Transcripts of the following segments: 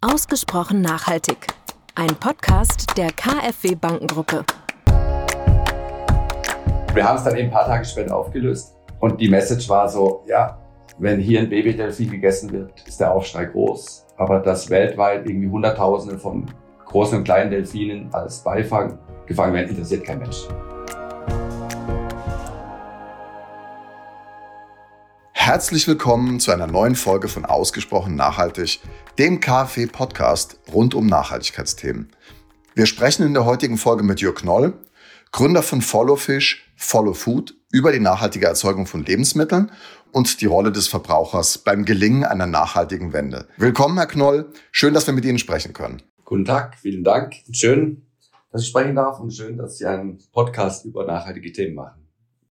Ausgesprochen nachhaltig. Ein Podcast der KfW Bankengruppe. Wir haben es dann eben ein paar Tage später aufgelöst. Und die Message war so, ja, wenn hier ein Babydelfin gegessen wird, ist der Aufschrei groß. Aber dass weltweit irgendwie Hunderttausende von großen und kleinen Delfinen als Beifang gefangen werden, interessiert kein Mensch. Herzlich willkommen zu einer neuen Folge von Ausgesprochen Nachhaltig, dem KfW-Podcast rund um Nachhaltigkeitsthemen. Wir sprechen in der heutigen Folge mit Jörg Knoll, Gründer von Followfish, Follow Food, über die nachhaltige Erzeugung von Lebensmitteln und die Rolle des Verbrauchers beim Gelingen einer nachhaltigen Wende. Willkommen, Herr Knoll. Schön, dass wir mit Ihnen sprechen können. Guten Tag, vielen Dank. Schön, dass ich sprechen darf und schön, dass Sie einen Podcast über nachhaltige Themen machen.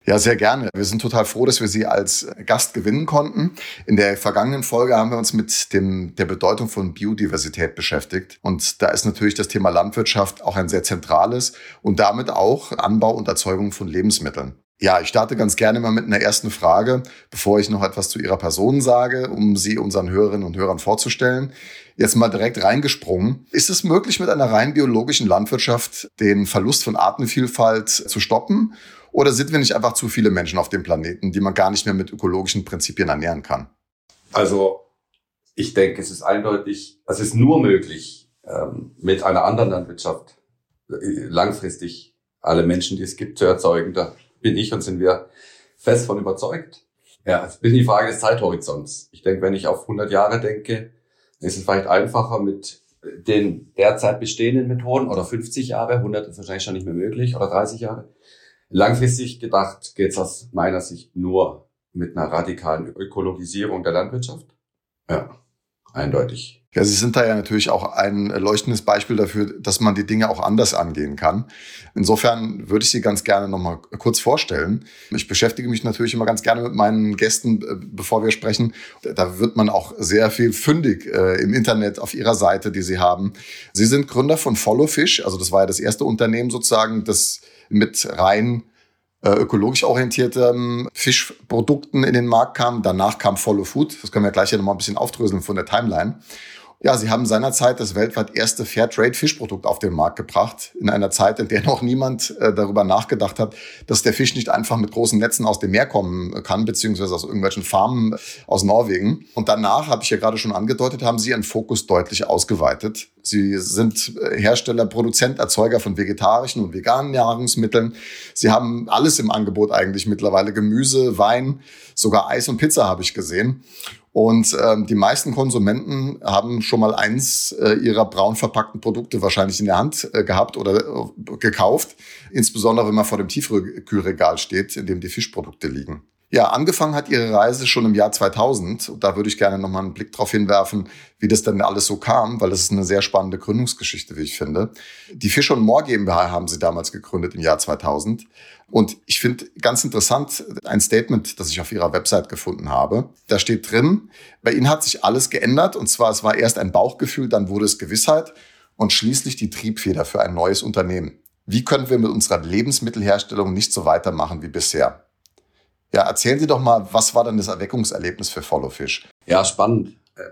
Ja, sehr gerne. Wir sind total froh, dass wir Sie als Gast gewinnen konnten. In der vergangenen Folge haben wir uns mit dem, der Bedeutung von Biodiversität beschäftigt. Und da ist natürlich das Thema Landwirtschaft auch ein sehr zentrales und damit auch Anbau und Erzeugung von Lebensmitteln. Ja, ich starte ganz gerne mal mit einer ersten Frage, bevor ich noch etwas zu Ihrer Person sage, um Sie unseren Hörerinnen und Hörern vorzustellen. Jetzt mal direkt reingesprungen. Ist es möglich, mit einer rein biologischen Landwirtschaft den Verlust von Artenvielfalt zu stoppen? Oder sind wir nicht einfach zu viele Menschen auf dem Planeten, die man gar nicht mehr mit ökologischen Prinzipien ernähren kann? Also ich denke, es ist eindeutig, es ist nur möglich, ähm, mit einer anderen Landwirtschaft äh, langfristig alle Menschen, die es gibt, zu erzeugen. Da bin ich und sind wir fest von überzeugt. Ja, es ist die Frage des Zeithorizonts. Ich denke, wenn ich auf 100 Jahre denke, ist es vielleicht einfacher mit den derzeit bestehenden Methoden oder 50 Jahre, 100 ist wahrscheinlich schon nicht mehr möglich oder 30 Jahre. Langfristig gedacht geht es aus meiner Sicht nur mit einer radikalen Ökologisierung der Landwirtschaft. Ja, eindeutig. Ja, Sie sind da ja natürlich auch ein leuchtendes Beispiel dafür, dass man die Dinge auch anders angehen kann. Insofern würde ich Sie ganz gerne noch mal kurz vorstellen. Ich beschäftige mich natürlich immer ganz gerne mit meinen Gästen, äh, bevor wir sprechen. Da wird man auch sehr viel fündig äh, im Internet auf Ihrer Seite, die Sie haben. Sie sind Gründer von Followfish, also das war ja das erste Unternehmen sozusagen, das mit rein äh, ökologisch orientierten Fischprodukten in den Markt kam. Danach kam Follow Food. Das können wir gleich ja noch mal ein bisschen aufdröseln von der Timeline. Ja, sie haben seinerzeit das weltweit erste Fairtrade-Fischprodukt auf den Markt gebracht, in einer Zeit, in der noch niemand äh, darüber nachgedacht hat, dass der Fisch nicht einfach mit großen Netzen aus dem Meer kommen kann, beziehungsweise aus irgendwelchen Farmen äh, aus Norwegen. Und danach, habe ich ja gerade schon angedeutet, haben sie ihren Fokus deutlich ausgeweitet. Sie sind äh, Hersteller, Produzent, Erzeuger von vegetarischen und veganen Nahrungsmitteln. Sie haben alles im Angebot eigentlich mittlerweile. Gemüse, Wein, sogar Eis und Pizza habe ich gesehen. Und ähm, die meisten Konsumenten haben schon mal eins äh, ihrer braun verpackten Produkte wahrscheinlich in der Hand äh, gehabt oder äh, gekauft. Insbesondere wenn man vor dem Tiefkühlregal steht, in dem die Fischprodukte liegen. Ja, angefangen hat ihre Reise schon im Jahr 2000. Und da würde ich gerne nochmal einen Blick drauf hinwerfen, wie das denn alles so kam, weil das ist eine sehr spannende Gründungsgeschichte, wie ich finde. Die Fisch und Moor GmbH haben sie damals gegründet im Jahr 2000. Und ich finde ganz interessant ein Statement, das ich auf ihrer Website gefunden habe. Da steht drin, bei ihnen hat sich alles geändert. Und zwar, es war erst ein Bauchgefühl, dann wurde es Gewissheit und schließlich die Triebfeder für ein neues Unternehmen. Wie können wir mit unserer Lebensmittelherstellung nicht so weitermachen wie bisher? Ja, erzählen Sie doch mal, was war denn das Erweckungserlebnis für Followfish? Ja, spannend. Äh,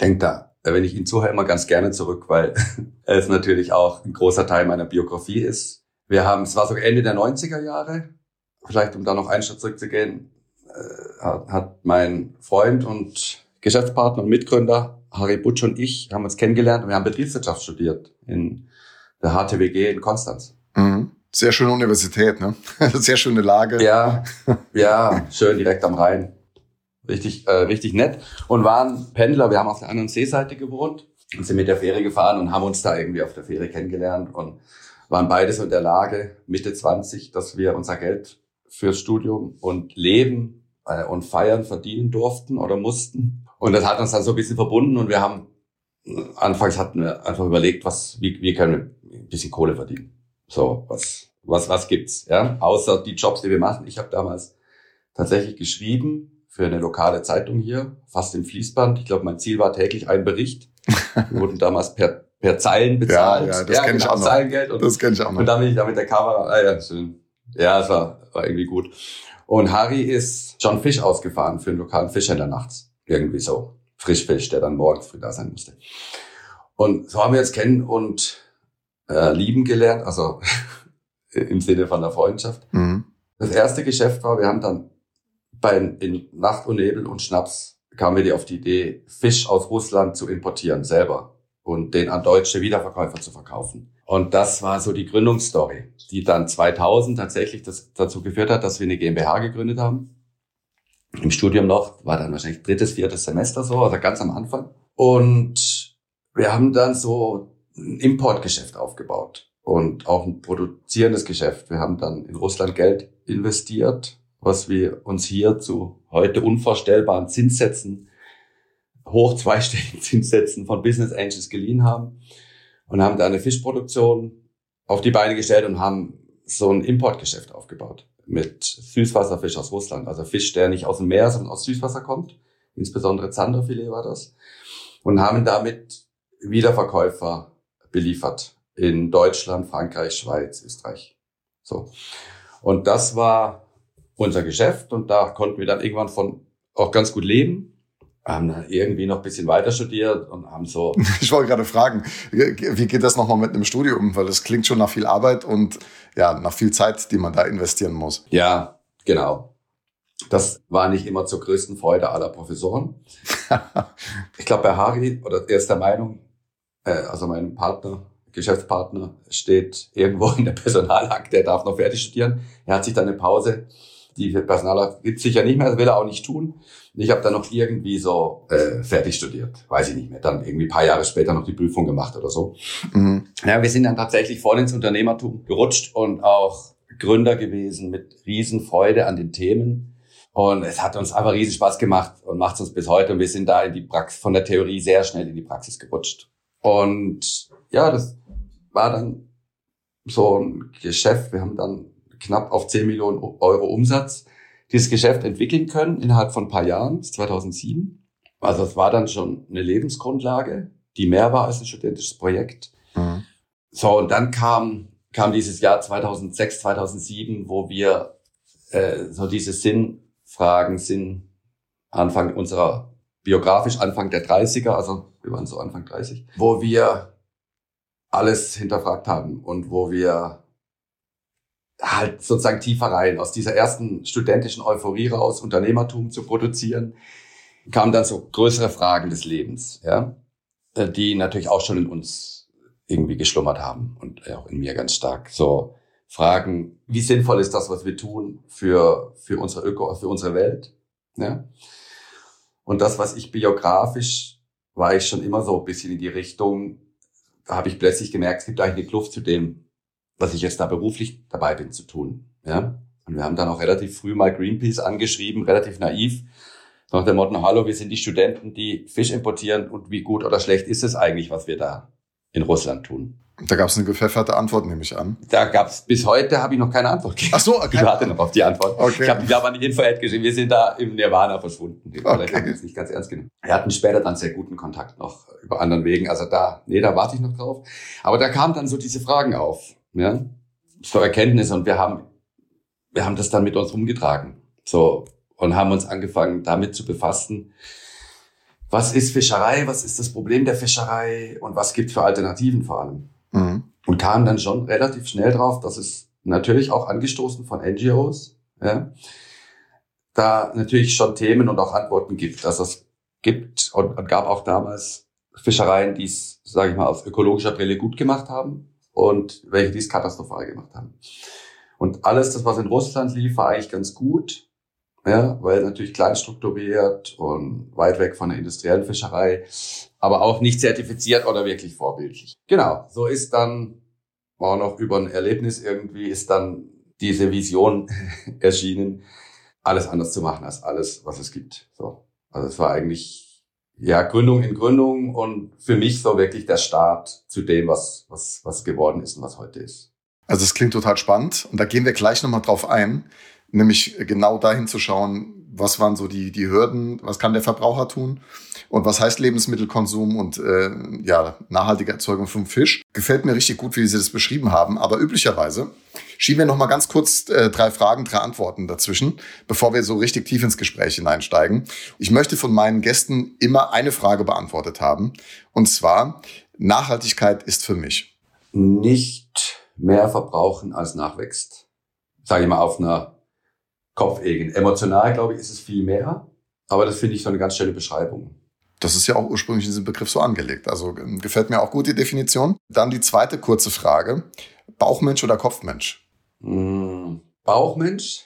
Denkt da, wenn ich Ihnen zuhöre, immer ganz gerne zurück, weil es natürlich auch ein großer Teil meiner Biografie ist. Wir haben, es war so Ende der 90er Jahre, vielleicht um da noch einen Schritt zurückzugehen, äh, hat mein Freund und Geschäftspartner und Mitgründer Harry Butsch und ich haben uns kennengelernt und wir haben Betriebswirtschaft studiert in der HTWG in Konstanz. Mhm. Sehr schöne Universität, ne? Sehr schöne Lage. Ja, ja, schön direkt am Rhein. Richtig, äh, richtig nett. Und waren Pendler. Wir haben auf der anderen Seeseite gewohnt und sind mit der Fähre gefahren und haben uns da irgendwie auf der Fähre kennengelernt und waren beides in der Lage, Mitte 20, dass wir unser Geld fürs Studium und Leben äh, und Feiern verdienen durften oder mussten. Und das hat uns dann so ein bisschen verbunden und wir haben, anfangs hatten wir einfach überlegt, was, wie, wie können wir ein bisschen Kohle verdienen. So, was, was, was gibt's? Ja, außer die Jobs, die wir machen. Ich habe damals tatsächlich geschrieben für eine lokale Zeitung hier, fast im Fließband. Ich glaube, mein Ziel war täglich ein Bericht. Wir wurden damals per, per Zeilen bezahlt. Ja, ja das ja, kenne genau, ich auch noch. Zeilengeld und, das kenne ich auch noch. Und dann bin ich da mit der Kamera. Ah, ja, schön. Ja, es war, war irgendwie gut. Und Harry ist John Fish ausgefahren für einen lokalen Fischhändler nachts. Irgendwie so. Frischfisch, der dann morgens früh da sein musste. Und so haben wir uns kennen und äh, lieben gelernt, also im Sinne von der Freundschaft. Mhm. Das erste Geschäft war, wir haben dann bei in Nacht und Nebel und Schnaps kamen wir die auf die Idee, Fisch aus Russland zu importieren selber und den an deutsche Wiederverkäufer zu verkaufen. Und das war so die Gründungsstory, die dann 2000 tatsächlich das, dazu geführt hat, dass wir eine GmbH gegründet haben. Im Studium noch, war dann wahrscheinlich drittes, viertes Semester so, also ganz am Anfang. Und wir haben dann so ein Importgeschäft aufgebaut und auch ein produzierendes Geschäft. Wir haben dann in Russland Geld investiert, was wir uns hier zu heute unvorstellbaren Zinssätzen, hoch zweistelligen Zinssätzen von Business Angels geliehen haben und haben da eine Fischproduktion auf die Beine gestellt und haben so ein Importgeschäft aufgebaut mit Süßwasserfisch aus Russland. Also Fisch, der nicht aus dem Meer, sondern aus Süßwasser kommt. Insbesondere Zanderfilet war das. Und haben damit Wiederverkäufer beliefert in Deutschland, Frankreich, Schweiz, Österreich. So. Und das war unser Geschäft und da konnten wir dann irgendwann von auch ganz gut leben haben dann irgendwie noch ein bisschen weiter studiert und haben so. Ich wollte gerade fragen, wie geht das nochmal mit einem Studium? Weil das klingt schon nach viel Arbeit und ja, nach viel Zeit, die man da investieren muss. Ja, genau. Das war nicht immer zur größten Freude aller Professoren. ich glaube, bei Harry, oder er ist der Meinung, äh, also mein Partner, Geschäftspartner, steht irgendwo in der Personalakte, er darf noch fertig studieren. Er hat sich dann eine Pause die Personalakt gibt sicher nicht mehr, das will er auch nicht tun. Ich habe dann noch irgendwie so äh, fertig studiert, weiß ich nicht mehr. Dann irgendwie paar Jahre später noch die Prüfung gemacht oder so. Mhm. Ja, wir sind dann tatsächlich voll ins Unternehmertum gerutscht und auch Gründer gewesen mit Riesenfreude an den Themen. Und es hat uns einfach riesen Spaß gemacht und macht es uns bis heute. Und wir sind da in die Praxis, von der Theorie sehr schnell in die Praxis gerutscht. Und ja, das war dann so ein Geschäft. Wir haben dann knapp auf 10 Millionen Euro Umsatz dieses Geschäft entwickeln können innerhalb von ein paar Jahren, 2007. Also es war dann schon eine Lebensgrundlage, die mehr war als ein studentisches Projekt. Mhm. So, und dann kam, kam dieses Jahr 2006, 2007, wo wir äh, so diese Sinnfragen, Sinn Anfang unserer, biografisch Anfang der 30er, also wir waren so Anfang 30, wo wir alles hinterfragt haben und wo wir halt sozusagen tiefer rein, aus dieser ersten studentischen Euphorie raus, Unternehmertum zu produzieren, kamen dann so größere Fragen des Lebens, ja, äh, die natürlich auch schon in uns irgendwie geschlummert haben und auch in mir ganz stark. So Fragen, wie sinnvoll ist das, was wir tun für, für unsere Öko, für unsere Welt, ja? Und das, was ich biografisch, war ich schon immer so ein bisschen in die Richtung, da habe ich plötzlich gemerkt, es gibt eigentlich eine Kluft zu dem, was ich jetzt da beruflich dabei bin zu tun. Ja? Und wir haben dann auch relativ früh mal Greenpeace angeschrieben, relativ naiv, nach dem Motto, hallo, wir sind die Studenten, die Fisch importieren und wie gut oder schlecht ist es eigentlich, was wir da in Russland tun. Da gab es eine gepfefferte Antwort, nehme ich an. Da gab es, bis heute habe ich noch keine Antwort gegeben. Ach so, okay. Ich warte noch auf die Antwort. Okay. Ich habe hab an die Info-Ad geschrieben, wir sind da im Nirvana verschwunden. Okay. Vielleicht haben wir es nicht ganz ernst genommen. Wir hatten später dann sehr guten Kontakt noch über anderen Wegen. Also da, nee, da warte ich noch drauf. Aber da kamen dann so diese Fragen auf ja, zur Erkenntnis und wir haben, wir haben das dann mit uns umgetragen. So, und haben uns angefangen, damit zu befassen. Was ist Fischerei? Was ist das Problem der Fischerei? Und was gibt für Alternativen vor allem? Mhm. Und kamen dann schon relativ schnell drauf, dass es natürlich auch angestoßen von NGOs, ja, da natürlich schon Themen und auch Antworten gibt. Dass es gibt und, und gab auch damals Fischereien, die es, sage ich mal, aus ökologischer Brille gut gemacht haben und welche dies katastrophal gemacht haben. Und alles, das was in Russland lief, war eigentlich ganz gut, ja, weil natürlich klein strukturiert und weit weg von der industriellen Fischerei, aber auch nicht zertifiziert oder wirklich vorbildlich. Genau, so ist dann auch noch über ein Erlebnis irgendwie ist dann diese Vision erschienen, alles anders zu machen als alles, was es gibt. So, also es war eigentlich ja, Gründung in Gründung und für mich so wirklich der Start zu dem, was, was, was geworden ist und was heute ist. Also es klingt total spannend und da gehen wir gleich nochmal drauf ein, nämlich genau dahin zu schauen, was waren so die, die Hürden, was kann der Verbraucher tun und was heißt Lebensmittelkonsum und äh, ja, nachhaltige Erzeugung vom Fisch. Gefällt mir richtig gut, wie Sie das beschrieben haben, aber üblicherweise schieben wir noch mal ganz kurz äh, drei Fragen, drei Antworten dazwischen, bevor wir so richtig tief ins Gespräch hineinsteigen. Ich möchte von meinen Gästen immer eine Frage beantwortet haben. Und zwar, Nachhaltigkeit ist für mich. Nicht mehr verbrauchen als nachwächst. Sage ich mal auf einer Kopfebene. Emotional, glaube ich, ist es viel mehr. Aber das finde ich so eine ganz schöne Beschreibung. Das ist ja auch ursprünglich in diesem Begriff so angelegt. Also ähm, gefällt mir auch gut die Definition. Dann die zweite kurze Frage. Bauchmensch oder Kopfmensch? Mm, Bauchmensch,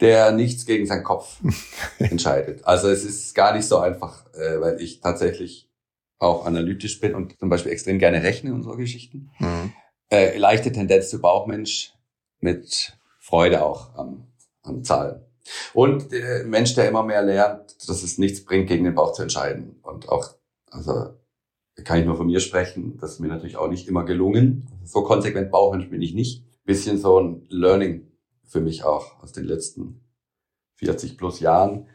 der nichts gegen seinen Kopf entscheidet. Also es ist gar nicht so einfach, äh, weil ich tatsächlich auch analytisch bin und zum Beispiel extrem gerne rechne und so Geschichten. Mhm. Äh, leichte Tendenz zu Bauchmensch mit Freude auch am, am Zahlen. Und der Mensch, der immer mehr lernt, dass es nichts bringt, gegen den Bauch zu entscheiden. Und auch, also kann ich nur von mir sprechen, das ist mir natürlich auch nicht immer gelungen. So konsequent Bauchmensch bin ich nicht. Bisschen so ein Learning für mich auch aus den letzten 40 plus Jahren,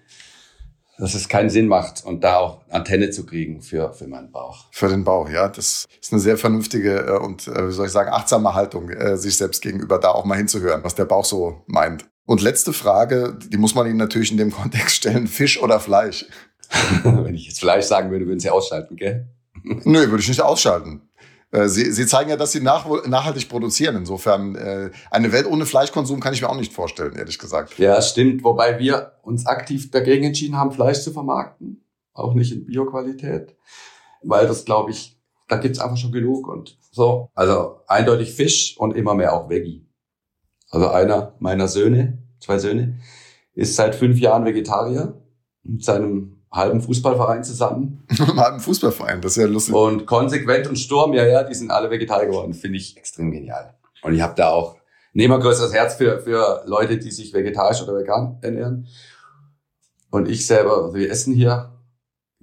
dass es keinen Sinn macht und da auch Antenne zu kriegen für, für meinen Bauch. Für den Bauch, ja. Das ist eine sehr vernünftige äh, und, äh, wie soll ich sagen, achtsame Haltung, äh, sich selbst gegenüber da auch mal hinzuhören, was der Bauch so meint. Und letzte Frage, die muss man Ihnen natürlich in dem Kontext stellen, Fisch oder Fleisch? Wenn ich jetzt Fleisch sagen würde, würden Sie ausschalten, gell? Nö, würde ich nicht ausschalten. Äh, Sie, Sie zeigen ja, dass Sie nach, nachhaltig produzieren. Insofern, äh, eine Welt ohne Fleischkonsum kann ich mir auch nicht vorstellen, ehrlich gesagt. Ja, stimmt. Wobei wir uns aktiv dagegen entschieden haben, Fleisch zu vermarkten. Auch nicht in Bioqualität. Weil das, glaube ich, da gibt's einfach schon genug und so. Also eindeutig Fisch und immer mehr auch Veggie. Also einer meiner Söhne, zwei Söhne, ist seit fünf Jahren Vegetarier mit seinem halben Fußballverein zusammen. Im halben Fußballverein, das ist ja lustig. Und konsequent und Sturm, ja, ja, die sind alle Vegetarier geworden. Finde ich extrem genial. Und ich habe da auch nehme ein größeres Herz für, für Leute, die sich vegetarisch oder vegan ernähren. Und ich selber, also wir essen hier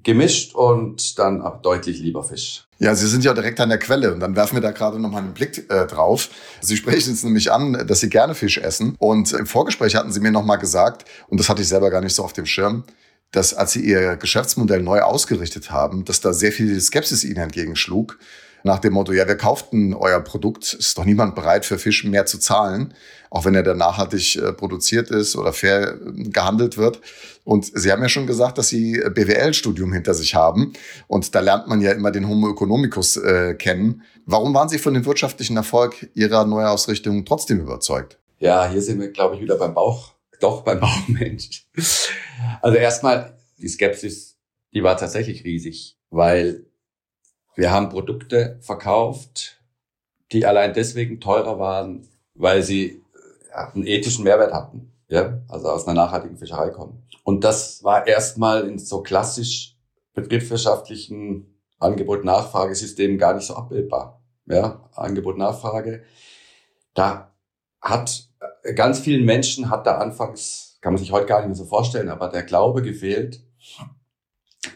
gemischt und dann auch deutlich lieber Fisch. Ja, Sie sind ja direkt an der Quelle und dann werfen wir da gerade noch mal einen Blick äh, drauf. Sie sprechen jetzt nämlich an, dass Sie gerne Fisch essen und im Vorgespräch hatten Sie mir noch mal gesagt, und das hatte ich selber gar nicht so auf dem Schirm, dass als Sie Ihr Geschäftsmodell neu ausgerichtet haben, dass da sehr viel Skepsis Ihnen entgegenschlug nach dem Motto, ja, wir kauften euer Produkt, ist doch niemand bereit für Fisch mehr zu zahlen, auch wenn er dann nachhaltig äh, produziert ist oder fair äh, gehandelt wird. Und Sie haben ja schon gesagt, dass Sie BWL-Studium hinter sich haben und da lernt man ja immer den Homo economicus äh, kennen. Warum waren Sie von dem wirtschaftlichen Erfolg Ihrer Neuausrichtung trotzdem überzeugt? Ja, hier sind wir, glaube ich, wieder beim Bauch, doch beim Bauchmensch. Also erstmal, die Skepsis, die war tatsächlich riesig, weil wir haben Produkte verkauft, die allein deswegen teurer waren, weil sie ja, einen ethischen Mehrwert hatten. Ja, also aus einer nachhaltigen Fischerei kommen. Und das war erstmal in so klassisch betriebswirtschaftlichen Angebot-Nachfragesystemen gar nicht so abbildbar. Ja, Angebot-Nachfrage. Da hat ganz vielen Menschen hat da anfangs, kann man sich heute gar nicht mehr so vorstellen, aber der Glaube gefehlt,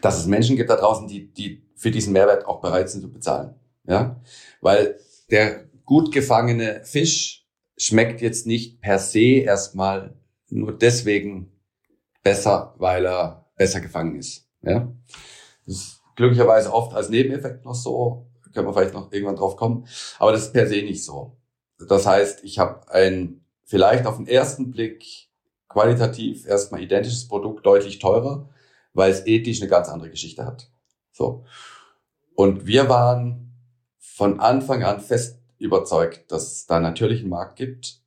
dass es Menschen gibt da draußen, die, die für diesen Mehrwert auch bereit sind zu bezahlen. Ja, weil der gut gefangene Fisch schmeckt jetzt nicht per se erstmal nur deswegen besser, weil er besser gefangen ist. Ja, das ist glücklicherweise oft als Nebeneffekt noch so. Können wir vielleicht noch irgendwann drauf kommen. Aber das ist per se nicht so. Das heißt, ich habe ein vielleicht auf den ersten Blick qualitativ erstmal identisches Produkt deutlich teurer, weil es ethisch eine ganz andere Geschichte hat. So. Und wir waren von Anfang an fest überzeugt, dass es da natürlich einen Markt gibt,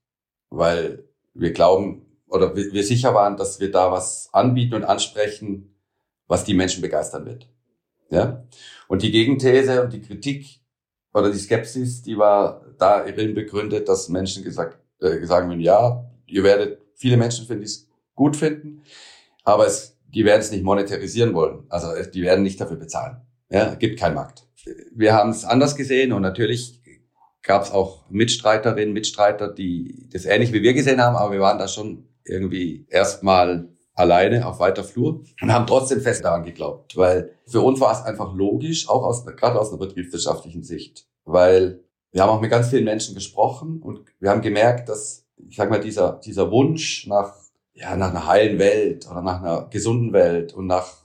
weil wir glauben oder wir sicher waren, dass wir da was anbieten und ansprechen, was die Menschen begeistern wird. Ja? Und die Gegenthese und die Kritik oder die Skepsis, die war darin begründet, dass Menschen gesagt, äh, sagen würden, ja, ihr werdet, viele Menschen finden es gut finden, aber es die werden es nicht monetarisieren wollen. Also die werden nicht dafür bezahlen. Ja, gibt keinen Markt. Wir haben es anders gesehen und natürlich gab es auch Mitstreiterinnen, Mitstreiter, die das ähnlich wie wir gesehen haben, aber wir waren da schon irgendwie erstmal alleine auf weiter Flur und haben trotzdem fest daran geglaubt, weil für uns war es einfach logisch, auch aus, gerade aus einer betriebswirtschaftlichen Sicht, weil wir haben auch mit ganz vielen Menschen gesprochen und wir haben gemerkt, dass, ich sag mal, dieser, dieser Wunsch nach ja, nach einer heilen Welt oder nach einer gesunden Welt und nach,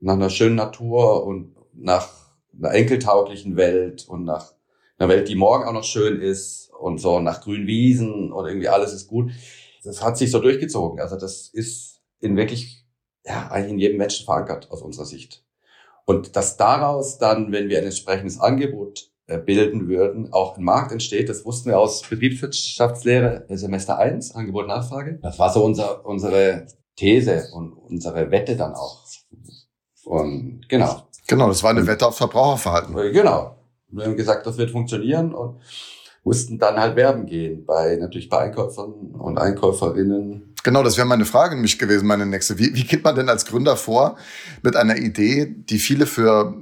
nach einer schönen Natur und nach einer enkeltauglichen Welt und nach einer Welt, die morgen auch noch schön ist und so nach grünen Wiesen und irgendwie alles ist gut. Das hat sich so durchgezogen. Also das ist in wirklich, ja, eigentlich in jedem Menschen verankert aus unserer Sicht. Und dass daraus dann, wenn wir ein entsprechendes Angebot äh, bilden würden, auch ein Markt entsteht, das wussten wir aus Betriebswirtschaftslehre Semester 1, Angebot Nachfrage. Das war so unser, unsere These und unsere Wette dann auch. Und genau. Genau, das war eine Wette auf Verbraucherverhalten. Äh, genau. Wir haben gesagt, das wird funktionieren und mussten dann halt werben gehen bei natürlich bei Einkäufern und Einkäuferinnen. Genau, das wäre meine Frage nämlich gewesen, meine nächste. Wie, wie geht man denn als Gründer vor mit einer Idee, die viele für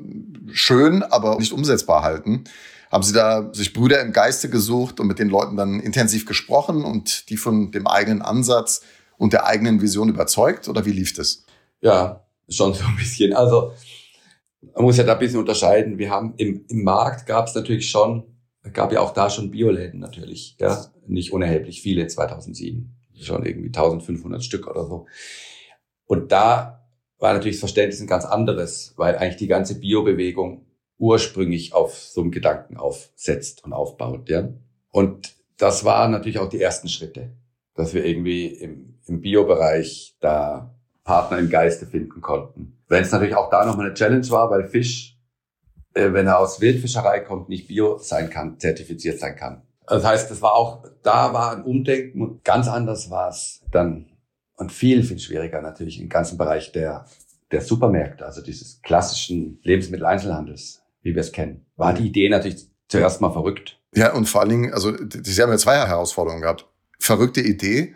schön, aber nicht umsetzbar halten? Haben Sie da sich Brüder im Geiste gesucht und mit den Leuten dann intensiv gesprochen und die von dem eigenen Ansatz und der eigenen Vision überzeugt oder wie lief das? Ja, schon so ein bisschen. Also man muss ja da ein bisschen unterscheiden. Wir haben im, im Markt gab es natürlich schon, gab ja auch da schon Bioläden natürlich, ja, nicht unerheblich viele 2007, schon irgendwie 1500 Stück oder so. Und da war natürlich das Verständnis ein ganz anderes, weil eigentlich die ganze Biobewegung ursprünglich auf so einem Gedanken aufsetzt und aufbaut, ja. Und das waren natürlich auch die ersten Schritte, dass wir irgendwie im, im Bio-Bereich da Partner im Geiste finden konnten. Wenn es natürlich auch da nochmal eine Challenge war, weil Fisch, äh, wenn er aus Wildfischerei kommt, nicht bio sein kann, zertifiziert sein kann. Das heißt, das war auch, da war ein Umdenken und ganz anders war es dann und viel, viel schwieriger natürlich im ganzen Bereich der, der Supermärkte, also dieses klassischen Lebensmitteleinzelhandels, wie wir es kennen. War die Idee natürlich zuerst mal verrückt. Ja, und vor allen Dingen, also Sie haben ja zwei Herausforderungen gehabt. Verrückte Idee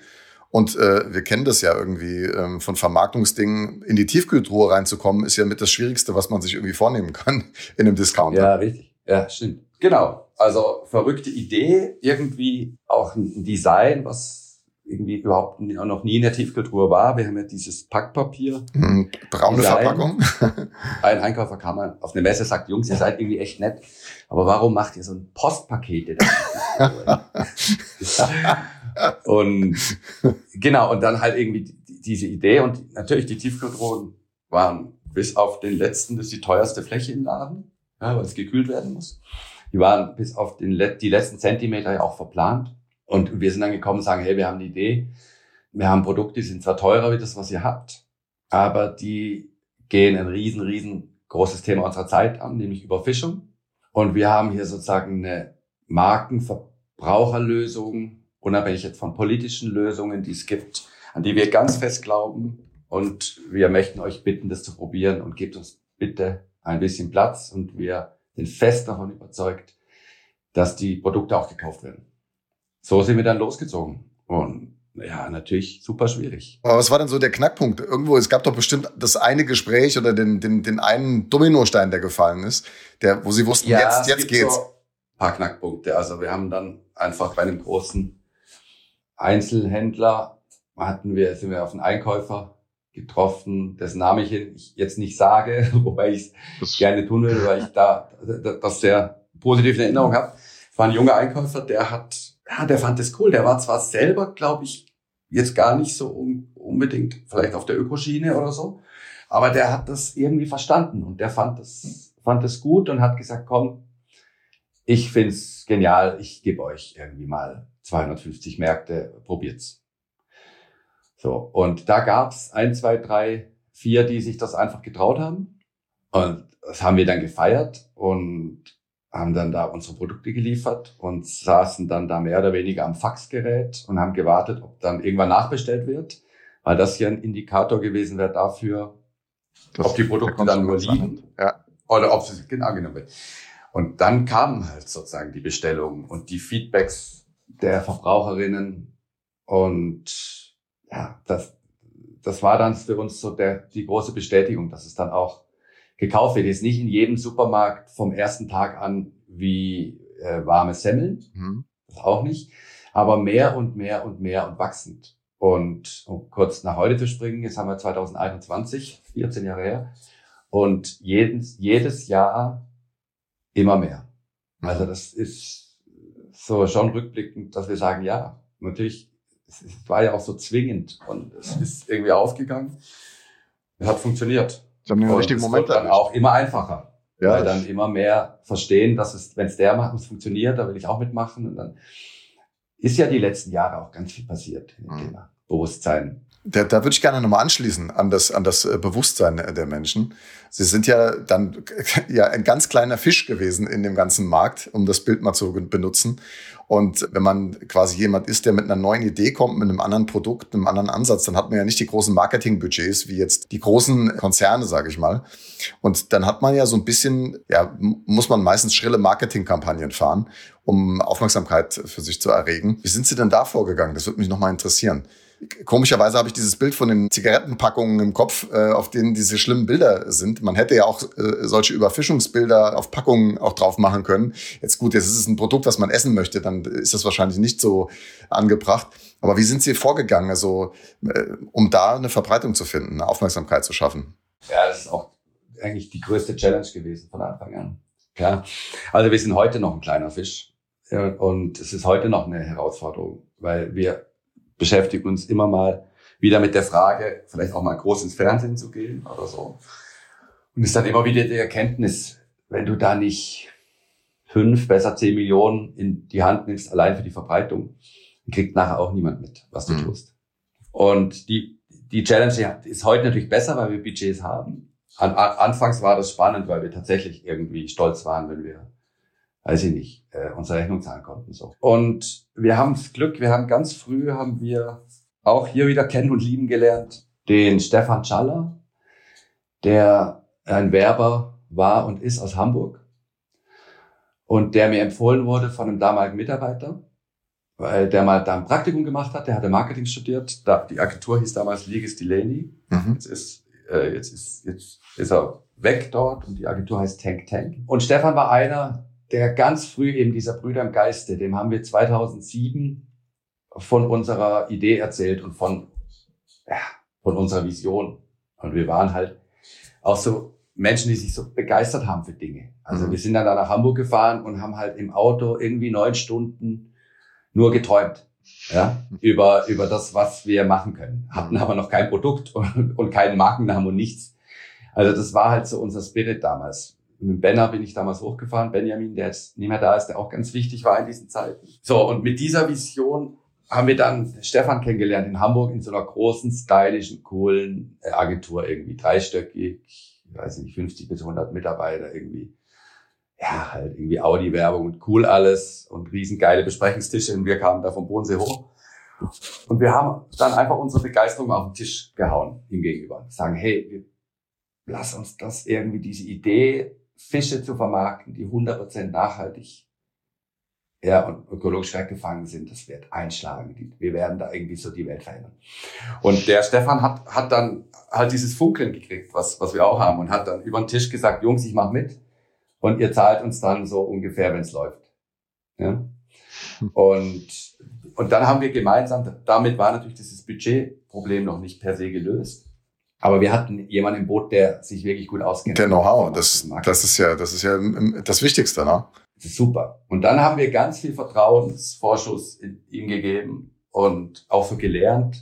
und äh, wir kennen das ja irgendwie ähm, von Vermarktungsdingen. In die Tiefkühltruhe reinzukommen, ist ja mit das Schwierigste, was man sich irgendwie vornehmen kann in einem Discounter. Ja, richtig. Ja, stimmt. Genau. Also verrückte Idee, irgendwie auch ein Design, was irgendwie überhaupt noch nie in der Tiefkühltruhe war. Wir haben ja dieses Packpapier. Mhm, braune Design. Verpackung. Ein Einkäufer kam mal auf eine Messe, sagt, Jungs, ihr seid irgendwie echt nett. Aber warum macht ihr so ein Postpaket? und genau, und dann halt irgendwie diese Idee und natürlich die Tiefkühltruhen waren bis auf den letzten, das ist die teuerste Fläche im Laden, ja, weil es gekühlt werden muss. Die waren bis auf den, die letzten Zentimeter ja auch verplant. Und wir sind dann gekommen und sagen, hey, wir haben eine Idee. Wir haben Produkte, die sind zwar teurer wie das, was ihr habt, aber die gehen ein riesen, riesen großes Thema unserer Zeit an, nämlich Überfischung. Und wir haben hier sozusagen eine Markenverbraucherlösung, unabhängig jetzt von politischen Lösungen, die es gibt, an die wir ganz fest glauben. Und wir möchten euch bitten, das zu probieren und gebt uns bitte ein bisschen Platz. Und wir sind fest davon überzeugt, dass die Produkte auch gekauft werden. So sind wir dann losgezogen. Und ja, natürlich super schwierig. Aber was war denn so der Knackpunkt? Irgendwo, es gab doch bestimmt das eine Gespräch oder den, den, den einen Dominostein, der gefallen ist, der, wo sie wussten, ja, jetzt, jetzt geht's. So ein paar Knackpunkte. Also wir haben dann einfach bei einem großen Einzelhändler hatten wir, sind wir auf einen Einkäufer getroffen, dessen Name ich jetzt nicht sage, wobei ich es gerne tun würde, weil ich da das sehr positiv in Erinnerung habe. Es war ein junger Einkäufer, der hat, ja, der fand das cool. Der war zwar selber, glaube ich, jetzt gar nicht so unbedingt vielleicht auf der Ökoschiene oder so, aber der hat das irgendwie verstanden und der fand das, fand das gut und hat gesagt, komm, ich find's genial, ich gebe euch irgendwie mal 250 Märkte, probiert's. So, und da gab's ein, zwei, drei, vier, die sich das einfach getraut haben. Und das haben wir dann gefeiert und haben dann da unsere Produkte geliefert und saßen dann da mehr oder weniger am Faxgerät und haben gewartet, ob dann irgendwann nachbestellt wird, weil das ja ein Indikator gewesen wäre dafür, das ob die Produkte dann nur liegen ja. oder ob sie genau genommen wird. Und dann kamen halt sozusagen die Bestellungen und die Feedbacks der Verbraucherinnen. Und ja, das, das war dann für uns so der, die große Bestätigung, dass es dann auch gekauft wird. Jetzt nicht in jedem Supermarkt vom ersten Tag an wie äh, warme Semmeln, mhm. das auch nicht, aber mehr und mehr und mehr und wachsend. Und um kurz nach heute zu springen, jetzt haben wir 2021, 14 Jahre her, und jedes, jedes Jahr immer mehr. Also das ist so schon rückblickend, dass wir sagen, ja, natürlich, es war ja auch so zwingend und es ist irgendwie aufgegangen. Es hat funktioniert. Sie haben den richtigen Moment dann auch immer einfacher. Ja. Weil dann immer mehr verstehen, dass es, wenn es der macht, es funktioniert, da will ich auch mitmachen. Und dann ist ja die letzten Jahre auch ganz viel passiert im mhm. Thema Bewusstsein. Da, da würde ich gerne nochmal anschließen an das, an das äh, Bewusstsein der Menschen. Sie sind ja dann ja ein ganz kleiner Fisch gewesen in dem ganzen Markt, um das Bild mal zu benutzen. Und wenn man quasi jemand ist, der mit einer neuen Idee kommt, mit einem anderen Produkt, einem anderen Ansatz, dann hat man ja nicht die großen Marketingbudgets wie jetzt die großen Konzerne, sage ich mal. Und dann hat man ja so ein bisschen, ja, muss man meistens schrille Marketingkampagnen fahren, um Aufmerksamkeit für sich zu erregen. Wie sind Sie denn da vorgegangen? Das würde mich nochmal interessieren. Komischerweise habe ich dieses Bild von den Zigarettenpackungen im Kopf, äh, auf denen diese schlimmen Bilder sind. Man hätte ja auch äh, solche Überfischungsbilder auf Packungen auch drauf machen können. Jetzt gut, jetzt ist es ein Produkt, was man essen möchte, dann ist das wahrscheinlich nicht so angebracht. Aber wie sind Sie vorgegangen, also äh, um da eine Verbreitung zu finden, eine Aufmerksamkeit zu schaffen? Ja, das ist auch eigentlich die größte Challenge gewesen von Anfang an. Ja, also wir sind heute noch ein kleiner Fisch und es ist heute noch eine Herausforderung, weil wir beschäftigen uns immer mal wieder mit der Frage, vielleicht auch mal groß ins Fernsehen zu gehen oder so. Und es ist dann immer wieder die Erkenntnis, wenn du da nicht fünf, besser zehn Millionen in die Hand nimmst, allein für die Verbreitung, kriegt nachher auch niemand mit, was du mhm. tust. Und die, die Challenge ist heute natürlich besser, weil wir Budgets haben. An, an, anfangs war das spannend, weil wir tatsächlich irgendwie stolz waren, wenn wir weiß ich nicht, äh, unsere Rechnung zahlen konnten. So. Und wir haben das Glück, wir haben ganz früh, haben wir auch hier wieder kennen und lieben gelernt, den Stefan Schaller, der ein Werber war und ist aus Hamburg und der mir empfohlen wurde von einem damaligen Mitarbeiter, weil der mal da ein Praktikum gemacht hat, der hatte Marketing studiert, da, die Agentur hieß damals Ligis Delaney, mhm. jetzt ist, äh, jetzt ist, jetzt ist er weg dort und die Agentur heißt Tank Tank. Und Stefan war einer, der ganz früh eben dieser Brüder im Geiste, dem haben wir 2007 von unserer Idee erzählt und von, ja, von unserer Vision. Und wir waren halt auch so Menschen, die sich so begeistert haben für Dinge. Also mhm. wir sind dann da nach Hamburg gefahren und haben halt im Auto irgendwie neun Stunden nur geträumt. Ja, über, über das, was wir machen können. Hatten aber noch kein Produkt und, und keinen Markennamen und nichts. Also das war halt so unser Spirit damals mit Benner bin ich damals hochgefahren, Benjamin, der jetzt nicht mehr da ist, der auch ganz wichtig war in diesen Zeiten. So, und mit dieser Vision haben wir dann Stefan kennengelernt in Hamburg in so einer großen, stylischen, coolen äh, Agentur irgendwie, dreistöckig, ich weiß nicht, 50 bis 100 Mitarbeiter irgendwie. Ja, halt irgendwie Audi-Werbung und cool alles und riesengeile Besprechungstische und wir kamen da vom Bodensee hoch. Und wir haben dann einfach unsere Begeisterung auf den Tisch gehauen ihm gegenüber. Sagen, hey, lass uns das irgendwie, diese Idee Fische zu vermarkten, die 100% nachhaltig ja, und ökologisch weggefangen sind, das wird einschlagen. Wir werden da irgendwie so die Welt verändern. Und der Stefan hat, hat dann halt dieses Funkeln gekriegt, was, was wir auch haben, und hat dann über den Tisch gesagt, Jungs, ich mach mit und ihr zahlt uns dann so ungefähr, wenn es läuft. Ja? Und, und dann haben wir gemeinsam, damit war natürlich dieses Budgetproblem noch nicht per se gelöst. Aber wir hatten jemanden im Boot, der sich wirklich gut auskennt. Der Know-how, das, das ist ja, das ist ja das Wichtigste, ne? Das ist super. Und dann haben wir ganz viel Vertrauensvorschuss in ihm gegeben und auch so gelernt,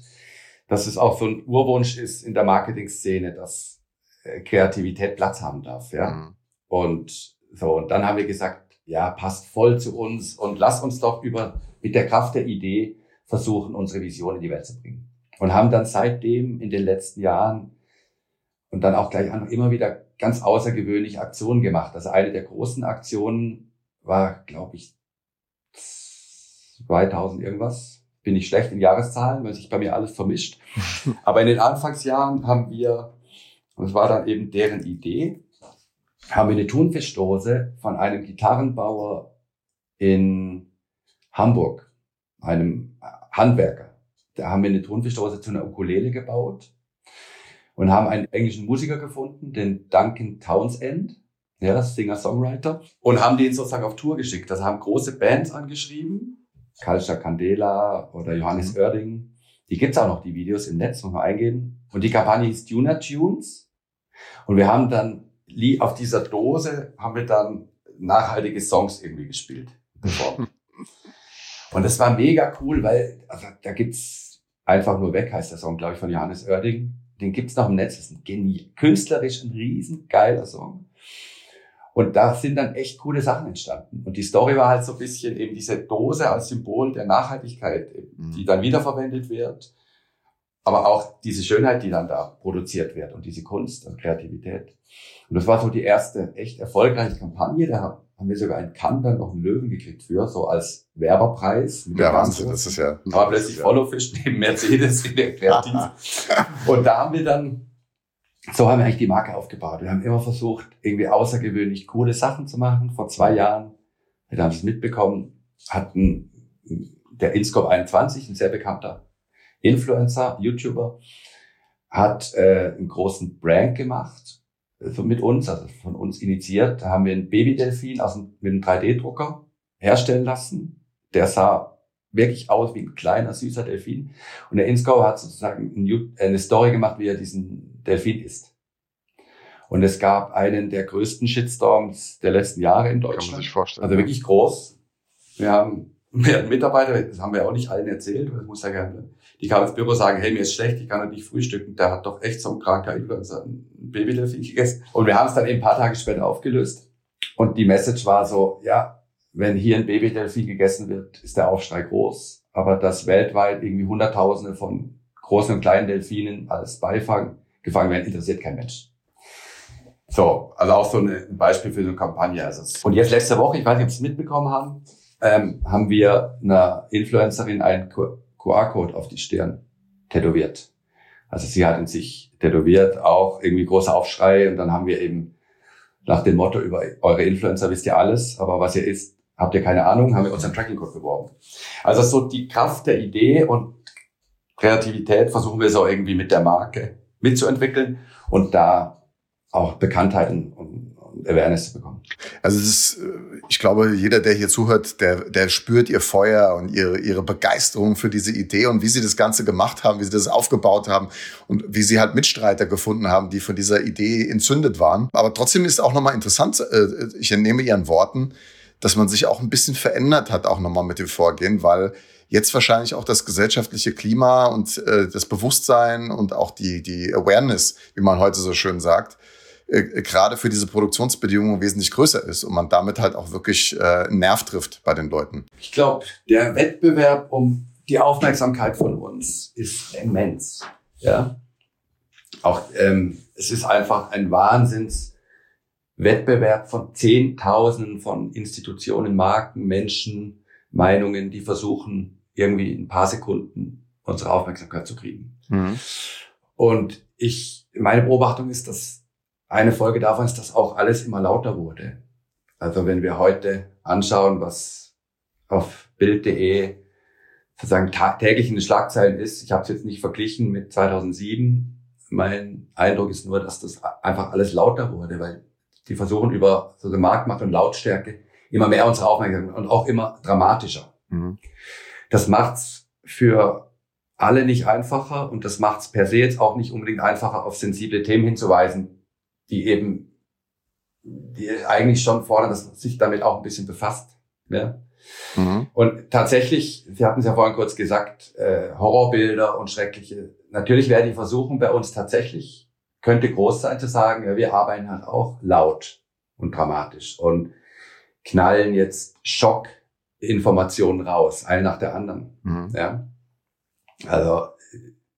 dass es auch so ein Urwunsch ist in der Marketing-Szene, dass äh, Kreativität Platz haben darf, ja. Mhm. Und so, und dann haben wir gesagt, ja, passt voll zu uns und lass uns doch über, mit der Kraft der Idee versuchen, unsere Vision in die Welt zu bringen und haben dann seitdem in den letzten Jahren und dann auch gleich immer wieder ganz außergewöhnliche Aktionen gemacht. Also eine der großen Aktionen war, glaube ich, 2000 irgendwas. Bin ich schlecht in Jahreszahlen, weil sich bei mir alles vermischt. Aber in den Anfangsjahren haben wir, und es war dann eben deren Idee, haben wir eine Thunfischdose von einem Gitarrenbauer in Hamburg, einem Handwerker da haben wir eine Tonfischdose zu einer Ukulele gebaut und haben einen englischen Musiker gefunden, den Duncan Townsend, ja, Singer-Songwriter, und haben den sozusagen auf Tour geschickt. Das haben große Bands angeschrieben, Kalscha Candela oder Johannes mhm. Oerding. Die gibt's auch noch, die Videos im Netz, muss man eingeben. Und die Kampagne hieß Tuner Tunes. Und wir haben dann auf dieser Dose haben wir dann nachhaltige Songs irgendwie gespielt. Und das war mega cool, weil also, da gibt's Einfach nur weg heißt der Song, glaube ich, von Johannes Oerding. Den gibt's noch im Netz. Das ist ein genial, künstlerisch ein riesen geiler Song. Und da sind dann echt coole Sachen entstanden. Und die Story war halt so ein bisschen eben diese Dose als Symbol der Nachhaltigkeit, Mhm. die dann wiederverwendet wird. Aber auch diese Schönheit, die dann da produziert wird und diese Kunst und Kreativität. Und das war so die erste echt erfolgreiche Kampagne. Da haben wir sogar in Cannes dann noch einen Löwen gekriegt für, so als Werberpreis. Ja, der Wahnsinn, das ist ja. war plötzlich ja. Followfish neben Mercedes in der Kreativ. Und da haben wir dann, so haben wir eigentlich die Marke aufgebaut. Wir haben immer versucht, irgendwie außergewöhnlich coole Sachen zu machen. Vor zwei Jahren, wir haben es mitbekommen, hatten der Inscope 21, ein sehr bekannter Influencer, YouTuber, hat äh, einen großen Brand gemacht, so mit uns, also von uns initiiert. Haben wir einen Babydelfin aus dem, mit einem 3D-Drucker herstellen lassen. Der sah wirklich aus wie ein kleiner, süßer Delfin. Und der Inscope hat sozusagen Ju- eine Story gemacht, wie er diesen Delfin isst. Und es gab einen der größten Shitstorms der letzten Jahre in Kann man Deutschland. sich vorstellen. Also wirklich groß. Wir haben wir hatten Mitarbeiter, das haben wir auch nicht allen erzählt, das muss ja gerne. Die kamen ins Büro und sagen, hey, mir ist schlecht, ich kann nicht frühstücken. Der hat doch echt so ein kranker Influencer ein Babydelfin gegessen. Und wir haben es dann eben ein paar Tage später aufgelöst. Und die Message war so, ja, wenn hier ein Babydelfin gegessen wird, ist der Aufschrei groß. Aber dass weltweit irgendwie Hunderttausende von großen und kleinen Delfinen als Beifang gefangen werden, interessiert kein Mensch. So, also auch so ein Beispiel für so eine Kampagne. Also und jetzt letzte Woche, ich weiß nicht, ob Sie es mitbekommen haben, ähm, haben wir einer Influencerin einen QR-Code auf die Stirn tätowiert. Also sie hat in sich tätowiert, auch irgendwie großer Aufschrei und dann haben wir eben nach dem Motto über eure Influencer wisst ihr alles, aber was ihr isst, habt ihr keine Ahnung, haben wir unseren Tracking-Code beworben. Also so die Kraft der Idee und Kreativität versuchen wir so irgendwie mit der Marke mitzuentwickeln und da auch Bekanntheit und, und und Awareness zu bekommen. Also es ist, äh, ich glaube, jeder, der hier zuhört, der, der spürt ihr Feuer und ihre, ihre Begeisterung für diese Idee und wie sie das Ganze gemacht haben, wie sie das aufgebaut haben und wie sie halt Mitstreiter gefunden haben, die von dieser Idee entzündet waren. Aber trotzdem ist auch nochmal interessant, äh, ich entnehme ihren Worten, dass man sich auch ein bisschen verändert hat, auch nochmal mit dem Vorgehen, weil jetzt wahrscheinlich auch das gesellschaftliche Klima und äh, das Bewusstsein und auch die, die Awareness, wie man heute so schön sagt, äh, gerade für diese Produktionsbedingungen wesentlich größer ist und man damit halt auch wirklich äh, einen Nerv trifft bei den Leuten. Ich glaube, der Wettbewerb um die Aufmerksamkeit von uns ist immens. Ja, auch ähm, es ist einfach ein Wahnsinns Wettbewerb von Zehntausenden von Institutionen, Marken, Menschen, Meinungen, die versuchen irgendwie in ein paar Sekunden unsere Aufmerksamkeit zu kriegen. Und ich, meine Beobachtung ist, dass eine Folge davon ist, dass auch alles immer lauter wurde. Also wenn wir heute anschauen, was auf Bild.de sozusagen täglich in den Schlagzeilen ist, ich habe es jetzt nicht verglichen mit 2007. Mein Eindruck ist nur, dass das einfach alles lauter wurde, weil die versuchen über so eine Marktmacht und Lautstärke immer mehr unsere Aufmerksamkeit und auch immer dramatischer. Mhm. Das macht's für alle nicht einfacher und das macht's per se jetzt auch nicht unbedingt einfacher, auf sensible Themen hinzuweisen, die eben, die eigentlich schon fordern, dass man sich damit auch ein bisschen befasst. Ja? Mhm. Und tatsächlich, Sie hatten es ja vorhin kurz gesagt, äh, Horrorbilder und schreckliche. Natürlich wäre die Versuchung bei uns tatsächlich, könnte groß sein zu sagen, ja, wir arbeiten halt auch laut und dramatisch und knallen jetzt Schockinformationen raus, eine nach der anderen. Mhm. Ja. Also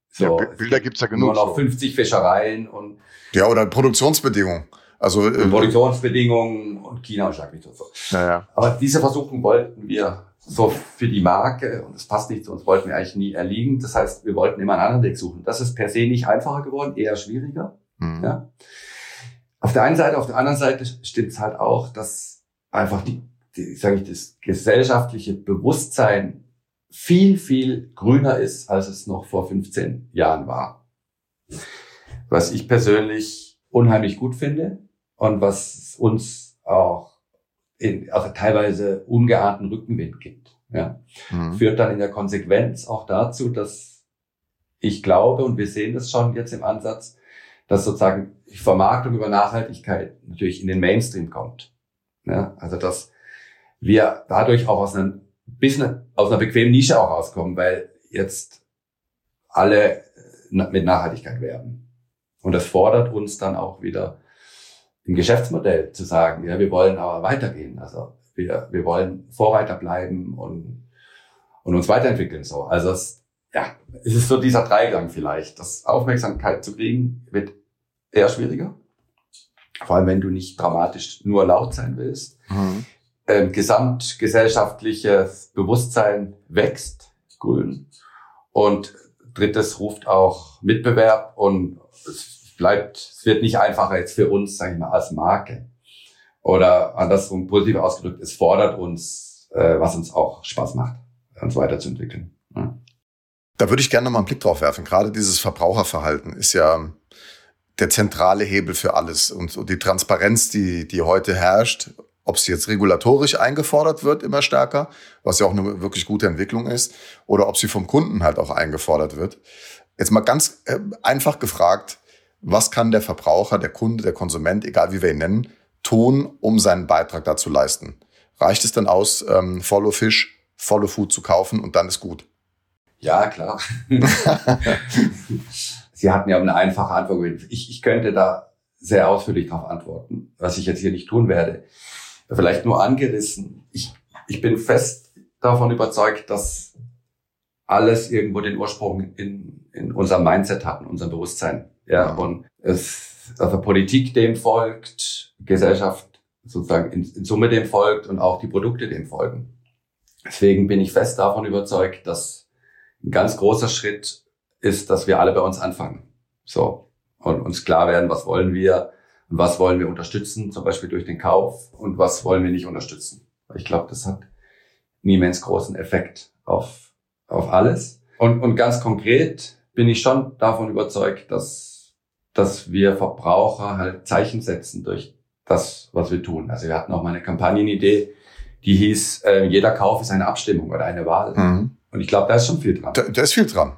so Ja, Bilder gibt's ja genug. nur noch so. 50 Fischereien und, Ja, oder Produktionsbedingungen. Also äh, Produktionsbedingungen und China und schlag mich tot so. naja. Aber diese Versuchung wollten wir so für die Marke, und es passt nicht zu uns, wollten wir eigentlich nie erliegen. Das heißt, wir wollten immer einen anderen Weg suchen. Das ist per se nicht einfacher geworden, eher schwieriger. Mhm. Ja. Auf der einen Seite, auf der anderen Seite stimmt es halt auch, dass einfach die, die sage ich, das gesellschaftliche Bewusstsein viel, viel grüner ist, als es noch vor 15 Jahren war. Was ich persönlich unheimlich gut finde und was uns auch in, also teilweise ungeahnten Rückenwind gibt. Ja Mhm. führt dann in der Konsequenz auch dazu, dass ich glaube, und wir sehen das schon jetzt im Ansatz, dass sozusagen die Vermarktung über Nachhaltigkeit natürlich in den Mainstream kommt. Ja, also dass wir dadurch auch aus einer bisschen aus einer bequemen Nische auch rauskommen, weil jetzt alle äh, mit Nachhaltigkeit werben. Und das fordert uns dann auch wieder im Geschäftsmodell zu sagen, ja, wir wollen aber weitergehen. Also wir, wir wollen Vorreiter bleiben und, und uns weiterentwickeln. So. Also es, ja, es ist so dieser Dreigang vielleicht. Das Aufmerksamkeit zu kriegen wird eher schwieriger. Vor allem, wenn du nicht dramatisch nur laut sein willst. Mhm. Ähm, gesamtgesellschaftliches Bewusstsein wächst, grün. Und drittes ruft auch Mitbewerb und es bleibt, es wird nicht einfacher jetzt für uns, sage ich mal, als Marke. Oder andersrum positiv ausgedrückt, es fordert uns, äh, was uns auch Spaß macht, uns weiterzuentwickeln. Ja. Da würde ich gerne noch mal einen Blick drauf werfen. Gerade dieses Verbraucherverhalten ist ja der zentrale Hebel für alles. Und die Transparenz, die, die heute herrscht, ob es jetzt regulatorisch eingefordert wird, immer stärker, was ja auch eine wirklich gute Entwicklung ist, oder ob sie vom Kunden halt auch eingefordert wird. Jetzt mal ganz äh, einfach gefragt, was kann der Verbraucher, der Kunde, der Konsument, egal wie wir ihn nennen, tun, um seinen Beitrag dazu leisten? Reicht es dann aus, ähm, Follow Fish, Follow Food zu kaufen und dann ist gut? Ja, klar. Sie hatten ja eine einfache Antwort. Ich, ich könnte da sehr ausführlich darauf antworten, was ich jetzt hier nicht tun werde. Vielleicht nur angerissen. Ich, ich bin fest davon überzeugt, dass alles irgendwo den Ursprung in, in unserem Mindset hat, in unserem Bewusstsein. Ja, und es, also Politik dem folgt, Gesellschaft sozusagen in, in Summe dem folgt und auch die Produkte dem folgen. Deswegen bin ich fest davon überzeugt, dass ein ganz großer Schritt ist, dass wir alle bei uns anfangen. So. Und uns klar werden, was wollen wir und was wollen wir unterstützen, zum Beispiel durch den Kauf und was wollen wir nicht unterstützen. Ich glaube, das hat einen immens großen Effekt auf, auf alles. Und, und ganz konkret bin ich schon davon überzeugt, dass, dass wir Verbraucher halt Zeichen setzen durch das, was wir tun. Also wir hatten auch mal eine Kampagnenidee, die hieß, äh, jeder Kauf ist eine Abstimmung oder eine Wahl. Mhm. Und ich glaube, da ist schon viel dran. Da, da ist viel dran.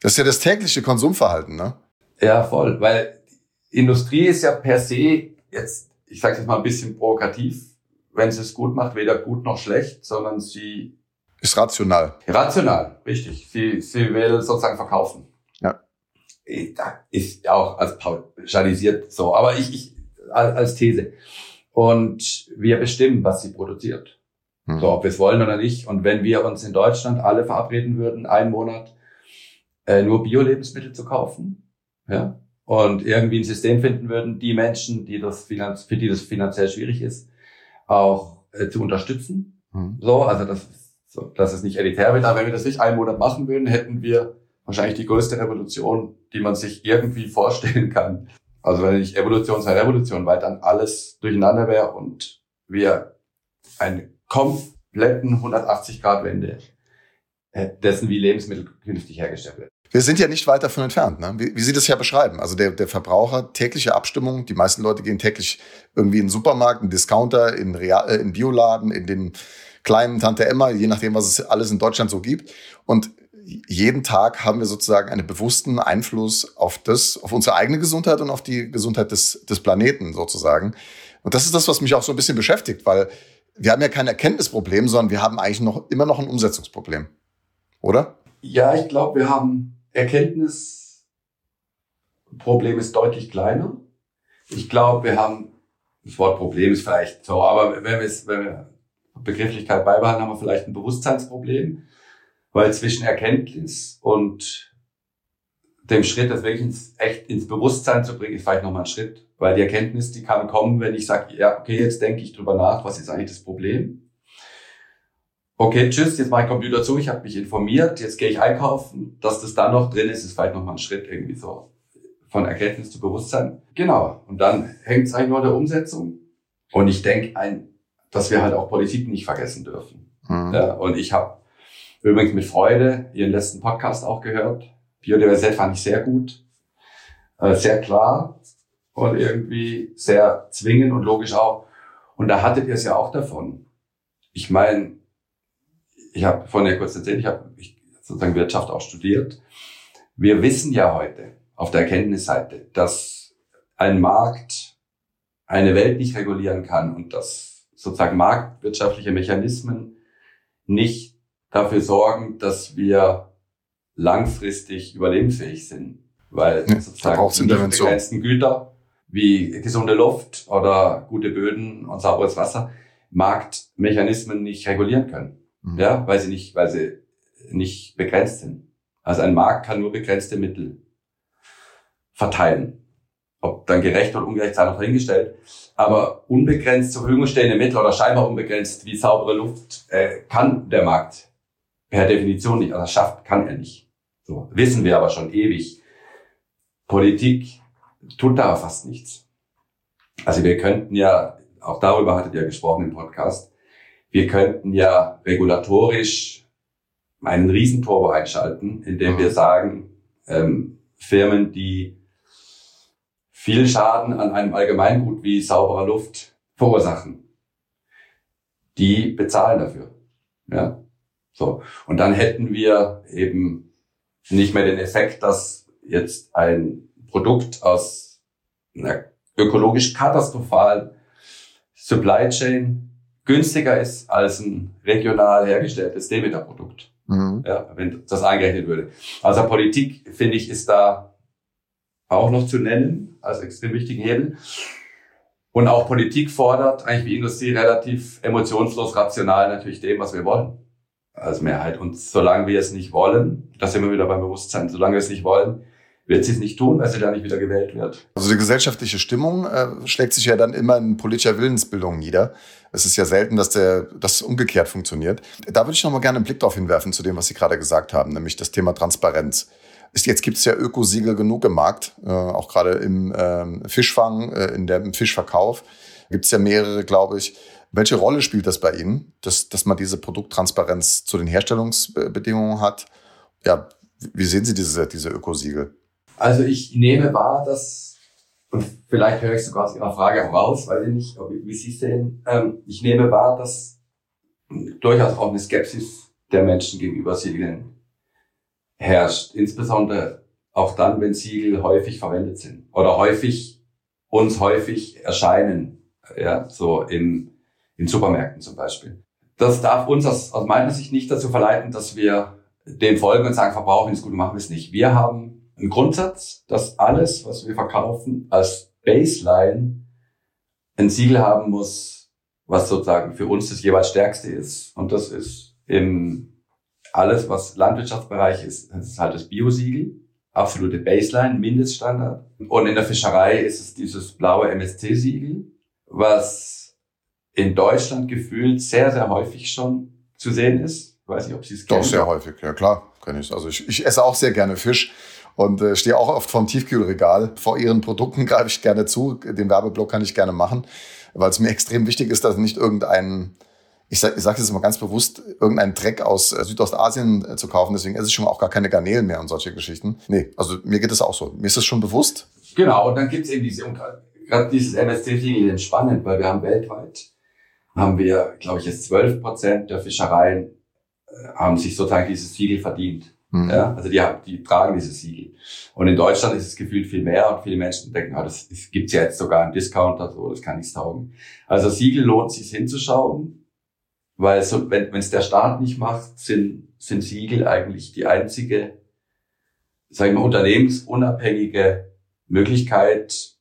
Das ist ja das tägliche Konsumverhalten, ne? Ja, voll. Weil Industrie ist ja per se jetzt, ich sage jetzt mal ein bisschen provokativ, wenn sie es gut macht, weder gut noch schlecht, sondern sie ist rational. Rational, richtig. Sie, sie will sozusagen verkaufen. Ja. Da ist auch als pauschalisiert so, aber ich, ich als These. Und wir bestimmen, was sie produziert. Hm. So, ob wir es wollen oder nicht. Und wenn wir uns in Deutschland alle verabreden würden, einen Monat äh, nur Bio-Lebensmittel zu kaufen, ja, und irgendwie ein System finden würden, die Menschen, die das finanz für die das finanziell schwierig ist, auch äh, zu unterstützen. Hm. So, also das, so, dass es nicht elitär wird. Aber wenn wir das nicht einen Monat machen würden, hätten wir wahrscheinlich die größte Revolution, die man sich irgendwie vorstellen kann. Also wenn nicht Evolution sei Revolution, weil dann alles durcheinander wäre und wir einen kompletten 180 Grad Wende dessen, wie Lebensmittel künftig hergestellt werden. Wir sind ja nicht weit davon entfernt, ne? wie, wie Sie das ja beschreiben. Also der, der Verbraucher, tägliche Abstimmung, die meisten Leute gehen täglich irgendwie in den Supermarkt, in den Discounter, in, Real, äh, in Bioladen, in den kleinen Tante Emma, je nachdem, was es alles in Deutschland so gibt. Und jeden Tag haben wir sozusagen einen bewussten Einfluss auf das, auf unsere eigene Gesundheit und auf die Gesundheit des, des Planeten sozusagen. Und das ist das, was mich auch so ein bisschen beschäftigt, weil wir haben ja kein Erkenntnisproblem, sondern wir haben eigentlich noch immer noch ein Umsetzungsproblem. Oder? Ja, ich glaube, wir haben Erkenntnisproblem ist deutlich kleiner. Ich glaube, wir haben, das Wort Problem ist vielleicht so, aber wenn wir es, wenn wir Begrifflichkeit beibehalten, haben wir vielleicht ein Bewusstseinsproblem, weil zwischen Erkenntnis und dem Schritt, das wirklich ins, echt ins Bewusstsein zu bringen, ist vielleicht nochmal ein Schritt, weil die Erkenntnis, die kann kommen, wenn ich sage, ja, okay, jetzt denke ich drüber nach, was ist eigentlich das Problem? okay, tschüss, jetzt ich Computer zu, ich habe mich informiert, jetzt gehe ich einkaufen. Dass das da noch drin ist, ist vielleicht nochmal ein Schritt irgendwie so von Erkenntnis zu Bewusstsein. Genau. Und dann hängt es eigentlich nur an der Umsetzung. Und ich denke, ein, dass wir halt auch Politik nicht vergessen dürfen. Mhm. Ja, und ich habe übrigens mit Freude Ihren letzten Podcast auch gehört. Biodiversität fand ich sehr gut, äh, sehr klar und irgendwie sehr zwingend und logisch auch. Und da hattet ihr es ja auch davon. Ich meine, ich habe vorhin ja kurz erzählt, ich habe sozusagen Wirtschaft auch studiert. Wir wissen ja heute auf der Erkenntnisseite, dass ein Markt eine Welt nicht regulieren kann und dass sozusagen marktwirtschaftliche Mechanismen nicht dafür sorgen, dass wir langfristig überlebensfähig sind, weil ja, sozusagen die begrenzten Güter wie gesunde Luft oder gute Böden und sauberes Wasser Marktmechanismen nicht regulieren können. Mhm. Ja, weil sie nicht, weil sie nicht begrenzt sind. Also ein Markt kann nur begrenzte Mittel verteilen. Ob dann gerecht oder ungerecht sei noch dahingestellt. Aber unbegrenzt zur Verfügung stehende Mittel oder scheinbar unbegrenzt wie saubere Luft äh, kann der Markt per Definition nicht. Also schafft kann er nicht. So wissen wir aber schon ewig. Politik tut da fast nichts. Also wir könnten ja, auch darüber hattet ihr gesprochen im Podcast, wir könnten ja regulatorisch einen Riesenturbo einschalten, indem wir sagen, ähm, Firmen, die viel Schaden an einem Allgemeingut wie sauberer Luft verursachen, die bezahlen dafür. Ja, so. Und dann hätten wir eben nicht mehr den Effekt, dass jetzt ein Produkt aus einer ökologisch katastrophalen Supply Chain günstiger ist als ein regional hergestelltes Demeter-Produkt. Mhm. Ja, wenn das eingerechnet würde. Also Politik, finde ich, ist da auch noch zu nennen als extrem wichtigen Hebel. Und auch Politik fordert eigentlich wie Industrie relativ emotionslos, rational natürlich dem, was wir wollen. Als Mehrheit. Und solange wir es nicht wollen, das sind wir wieder beim Bewusstsein, solange wir es nicht wollen, wird sie es nicht tun, weil sie da nicht wieder gewählt wird. Also die gesellschaftliche Stimmung äh, schlägt sich ja dann immer in politischer Willensbildung nieder. Es ist ja selten, dass der, das umgekehrt funktioniert. Da würde ich noch mal gerne einen Blick darauf hinwerfen zu dem, was Sie gerade gesagt haben, nämlich das Thema Transparenz. Ist, jetzt gibt es ja Ökosiegel genug im Markt, äh, auch gerade im ähm, Fischfang, äh, in der, im Fischverkauf gibt es ja mehrere, glaube ich. Welche Rolle spielt das bei Ihnen, dass, dass man diese Produkttransparenz zu den Herstellungsbedingungen hat? Ja, wie sehen Sie diese, diese Ökosiegel? Also ich nehme wahr, dass, und vielleicht höre ich sogar aus Ihrer Frage raus, weil ich nicht, wie Sie es sehen, ähm, ich nehme wahr, dass durchaus auch eine Skepsis der Menschen gegenüber Siegeln herrscht. Insbesondere auch dann, wenn Siegel häufig verwendet sind oder häufig, uns häufig erscheinen, ja, so in, in Supermärkten zum Beispiel. Das darf uns aus, aus meiner Sicht nicht dazu verleiten, dass wir dem folgen und sagen, verbrauchen ist gut, machen wir es nicht. Wir haben ein Grundsatz, dass alles, was wir verkaufen, als Baseline ein Siegel haben muss, was sozusagen für uns das jeweils stärkste ist. Und das ist im alles, was Landwirtschaftsbereich ist, das ist halt das Biosiegel, absolute Baseline, Mindeststandard. Und in der Fischerei ist es dieses blaue MSC-Siegel, was in Deutschland gefühlt sehr, sehr häufig schon zu sehen ist. Ich weiß nicht, ob Sie es kennen. Doch, sehr häufig, ja klar, kenne ich. Also ich, ich esse auch sehr gerne Fisch und äh, stehe auch oft vorm Tiefkühlregal. Vor ihren Produkten greife ich gerne zu. Den Werbeblock kann ich gerne machen, weil es mir extrem wichtig ist, dass nicht irgendein, ich sage sag jetzt mal ganz bewusst, irgendein Dreck aus äh, Südostasien äh, zu kaufen. Deswegen esse ich schon auch gar keine Garnelen mehr und solche Geschichten. Nee, also mir geht es auch so. Mir ist das schon bewusst. Genau, und dann gibt es eben diese, gerade dieses MSC-Siegel spannend, weil wir haben weltweit, haben wir, glaube ich, jetzt 12 Prozent der Fischereien äh, haben sich sozusagen dieses Siegel verdient. Mhm. Ja, also die, die tragen dieses Siegel. Und in Deutschland ist es gefühlt viel mehr und viele Menschen denken, ah, das, das gibt's ja jetzt sogar einen Discounter, so, das kann nichts taugen. Also Siegel lohnt sich hinzuschauen, weil so, wenn es der Staat nicht macht, sind, sind Siegel eigentlich die einzige, sagen wir, unternehmensunabhängige Möglichkeit,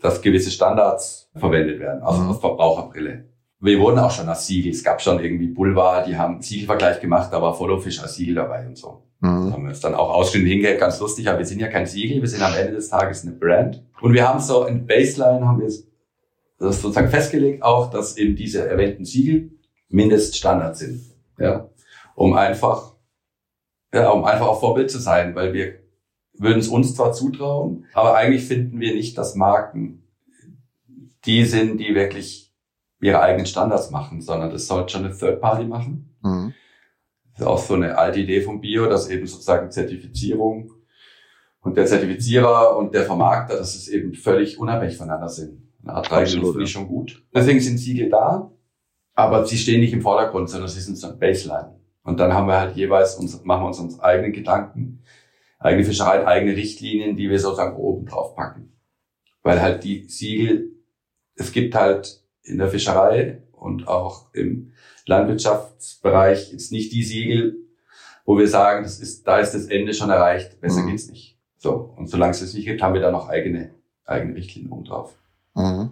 dass gewisse Standards verwendet werden, also mhm. aus Verbraucherbrille wir wurden auch schon als Siegel. Es gab schon irgendwie Boulevard, die haben Siegelvergleich gemacht, da war Followfish als Siegel dabei und so. Mhm. Da haben wir uns dann auch ausschnitt hingehört, ganz lustig, aber wir sind ja kein Siegel, wir sind am Ende des Tages eine Brand. Und wir haben so in Baseline haben wir das sozusagen festgelegt auch, dass eben diese erwähnten Siegel Mindeststandard sind. Ja. Um einfach, ja, um einfach auch Vorbild zu sein, weil wir würden es uns zwar zutrauen, aber eigentlich finden wir nicht, dass Marken die sind, die wirklich ihre eigenen Standards machen, sondern das sollte schon eine Third Party machen. Mhm. Das ist auch so eine alte Idee vom Bio, dass eben sozusagen Zertifizierung und der Zertifizierer und der Vermarkter, dass es eben völlig unabhängig voneinander sind. Eine Art Regelung finde ich schon gut. Deswegen sind Siegel da, aber sie stehen nicht im Vordergrund, sondern sie sind so ein Baseline. Und dann haben wir halt jeweils uns, machen wir uns unsere eigenen Gedanken, eigene Fischerei, eigene Richtlinien, die wir sozusagen oben drauf packen. Weil halt die Siegel, es gibt halt in der Fischerei und auch im Landwirtschaftsbereich jetzt nicht die Siegel, wo wir sagen, das ist, da ist das Ende schon erreicht, besser mhm. geht's nicht. So. Und solange es das nicht gibt, haben wir da noch eigene, eigene Richtlinien oben drauf. Mhm.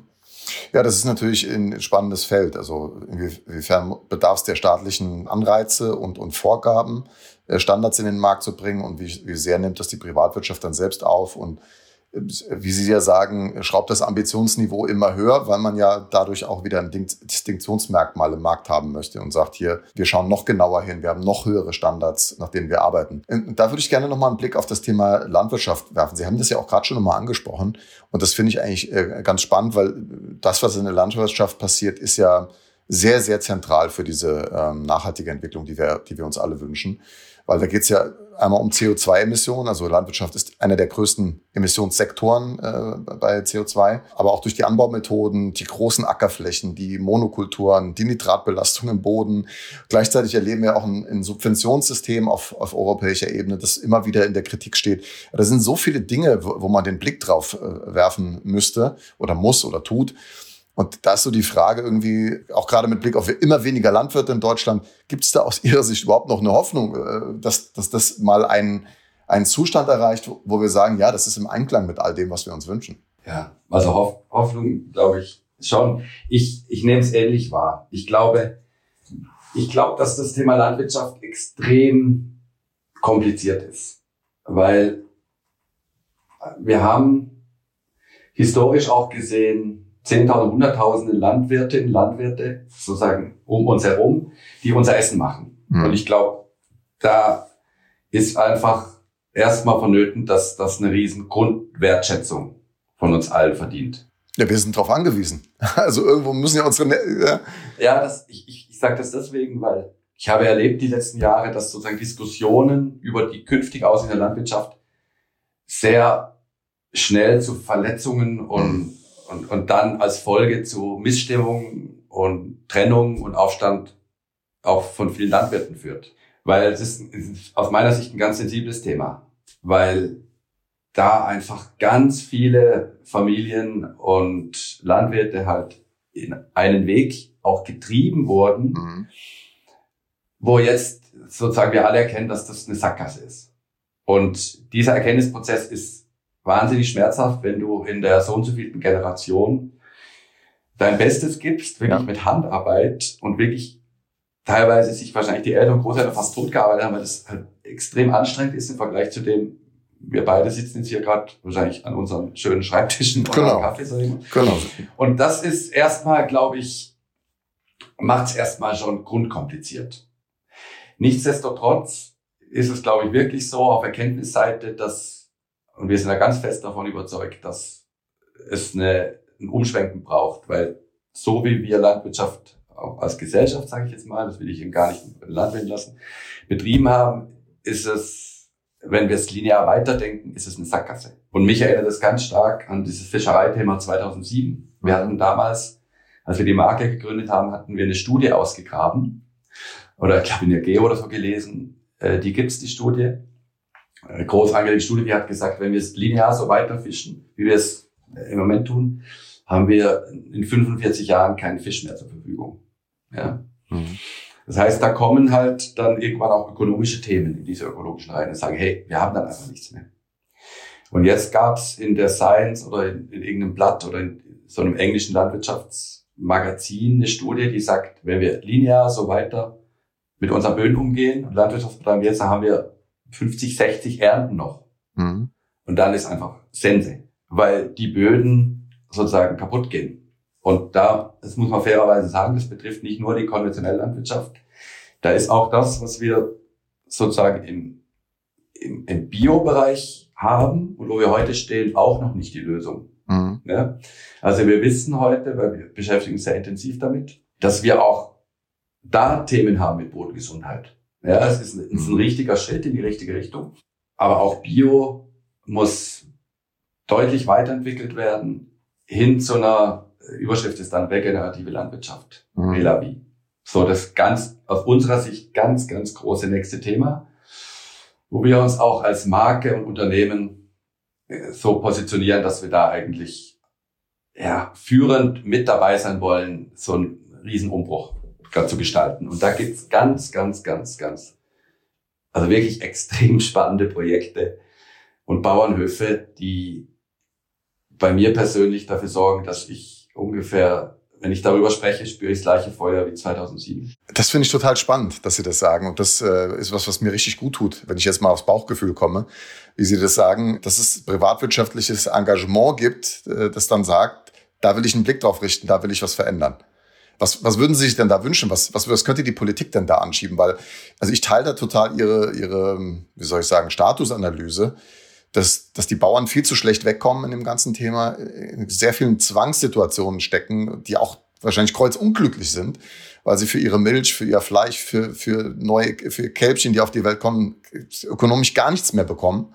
Ja, das ist natürlich ein spannendes Feld. Also inwiefern bedarf es der staatlichen Anreize und, und Vorgaben, äh, Standards in den Markt zu bringen und wie, wie sehr nimmt das die Privatwirtschaft dann selbst auf und wie Sie ja sagen, schraubt das Ambitionsniveau immer höher, weil man ja dadurch auch wieder ein Distinktionsmerkmal im Markt haben möchte und sagt hier, wir schauen noch genauer hin, wir haben noch höhere Standards, nach denen wir arbeiten. Und da würde ich gerne nochmal einen Blick auf das Thema Landwirtschaft werfen. Sie haben das ja auch gerade schon nochmal angesprochen und das finde ich eigentlich äh, ganz spannend, weil das, was in der Landwirtschaft passiert, ist ja sehr, sehr zentral für diese ähm, nachhaltige Entwicklung, die wir, die wir uns alle wünschen. Weil da geht es ja einmal um CO2-Emissionen. Also Landwirtschaft ist einer der größten Emissionssektoren äh, bei CO2. Aber auch durch die Anbaumethoden, die großen Ackerflächen, die Monokulturen, die Nitratbelastung im Boden. Gleichzeitig erleben wir auch ein, ein Subventionssystem auf, auf europäischer Ebene, das immer wieder in der Kritik steht. Da sind so viele Dinge, wo, wo man den Blick drauf äh, werfen müsste oder muss oder tut. Und da ist so die Frage irgendwie, auch gerade mit Blick auf immer weniger Landwirte in Deutschland, gibt es da aus Ihrer Sicht überhaupt noch eine Hoffnung, äh, dass, dass das mal einen, einen Zustand erreicht, wo wir sagen, ja, das ist im Einklang mit all dem, was wir uns wünschen? Ja, also Hoff Hoffnung, glaube ich, schon. Ich, ich nehme es ähnlich wahr. Ich glaube, ich glaube, dass das Thema Landwirtschaft extrem kompliziert ist, weil wir haben historisch auch gesehen, Zehntausende, Hunderttausende Landwirtinnen, Landwirte sozusagen um uns herum, die unser Essen machen. Mhm. Und ich glaube, da ist einfach erstmal vonnöten, dass das eine riesen Grundwertschätzung von uns allen verdient. Ja, wir sind darauf angewiesen. Also irgendwo müssen ja unsere... Ja, ja das, ich, ich, ich sage das deswegen, weil ich habe erlebt die letzten Jahre, dass sozusagen Diskussionen über die künftige Aussicht der Landwirtschaft sehr schnell zu Verletzungen und mhm und, und dann als Folge zu Missstimmung und Trennung und Aufstand auch von vielen Landwirten führt. Weil es ist, ist aus meiner Sicht ein ganz sensibles Thema, weil da einfach ganz viele Familien und Landwirte halt in einen Weg auch getrieben wurden, mhm. wo jetzt sozusagen wir alle erkennen, dass das eine Sackgasse ist. Und dieser Erkenntnisprozess ist wahnsinnig schmerzhaft, wenn du in der so und so vielen Generation dein Bestes gibst, wirklich ja. mit Handarbeit und wirklich teilweise sich wahrscheinlich die Eltern und Großeltern fast totgearbeitet haben, weil das halt extrem anstrengend ist im Vergleich zu dem, wir beide sitzen jetzt hier gerade wahrscheinlich an unseren schönen Schreibtischen genau. Kaffee. Genau. Und das ist erstmal, glaube ich, macht es erstmal schon grundkompliziert. Nichtsdestotrotz ist es, glaube ich, wirklich so auf Erkenntnisseite, dass und wir sind da ganz fest davon überzeugt, dass es eine, ein Umschwenken braucht, weil so wie wir Landwirtschaft auch als Gesellschaft, sage ich jetzt mal, das will ich Ihnen gar nicht Landwirt lassen, betrieben haben, ist es, wenn wir es linear weiterdenken, ist es eine Sackgasse. Und mich erinnert das ganz stark an dieses Fischereithema 2007. Wir hatten damals, als wir die Marke gegründet haben, hatten wir eine Studie ausgegraben. Oder ich glaube in der Geo oder so gelesen. Äh, die gibt's die Studie groß angelegte Studie, die hat gesagt, wenn wir es linear so weiterfischen, wie wir es im Moment tun, haben wir in 45 Jahren keinen Fisch mehr zur Verfügung. Ja. Mhm. Das heißt, da kommen halt dann irgendwann auch ökonomische Themen in diese ökologischen Reihen und sagen, hey, wir haben dann einfach nichts mehr. Und jetzt gab es in der Science oder in, in, irgendeinem Blatt oder in so einem englischen Landwirtschaftsmagazin eine Studie, die sagt, wenn wir linear so weiter mit unseren Böden umgehen und Landwirtschaft betreiben, jetzt haben wir 50, 60 Ernten noch. Mhm. Und dann ist einfach Sense, weil die Böden sozusagen kaputt gehen. Und da, das muss man fairerweise sagen, das betrifft nicht nur die konventionelle Landwirtschaft. Da ist auch das, was wir sozusagen im, im, im Bio-Bereich haben und wo wir heute stehen, auch noch nicht die Lösung. Mhm. Ja? Also wir wissen heute, weil wir beschäftigen uns sehr intensiv damit, dass wir auch da Themen haben mit Bodengesundheit. Ja, es ist, ein, ist ein richtiger Schritt in die richtige Richtung. Aber auch Bio muss deutlich weiterentwickelt werden hin zu einer Überschrift ist dann regenerative Landwirtschaft. Mhm. So, das ganz, aus unserer Sicht ganz, ganz große nächste Thema, wo wir uns auch als Marke und Unternehmen äh, so positionieren, dass wir da eigentlich, ja, führend mit dabei sein wollen, so einen Riesenumbruch zu gestalten. Und da gibt's ganz, ganz, ganz, ganz, also wirklich extrem spannende Projekte und Bauernhöfe, die bei mir persönlich dafür sorgen, dass ich ungefähr wenn ich darüber spreche, spüre ich das gleiche Feuer wie 2007. Das finde ich total spannend, dass Sie das sagen. Und das äh, ist was, was mir richtig gut tut, wenn ich jetzt mal aufs Bauchgefühl komme, wie Sie das sagen, dass es privatwirtschaftliches Engagement gibt, äh, das dann sagt, da will ich einen Blick drauf richten, da will ich was verändern. Was, was würden Sie sich denn da wünschen? Was, was, was könnte die Politik denn da anschieben? Weil, also ich teile da total Ihre, Ihre, wie soll ich sagen, Statusanalyse dass, dass die Bauern viel zu schlecht wegkommen in dem ganzen Thema, in sehr vielen Zwangssituationen stecken, die auch wahrscheinlich kreuzunglücklich sind, weil sie für ihre Milch, für ihr Fleisch, für, für neue, für Kälbchen, die auf die Welt kommen, ökonomisch gar nichts mehr bekommen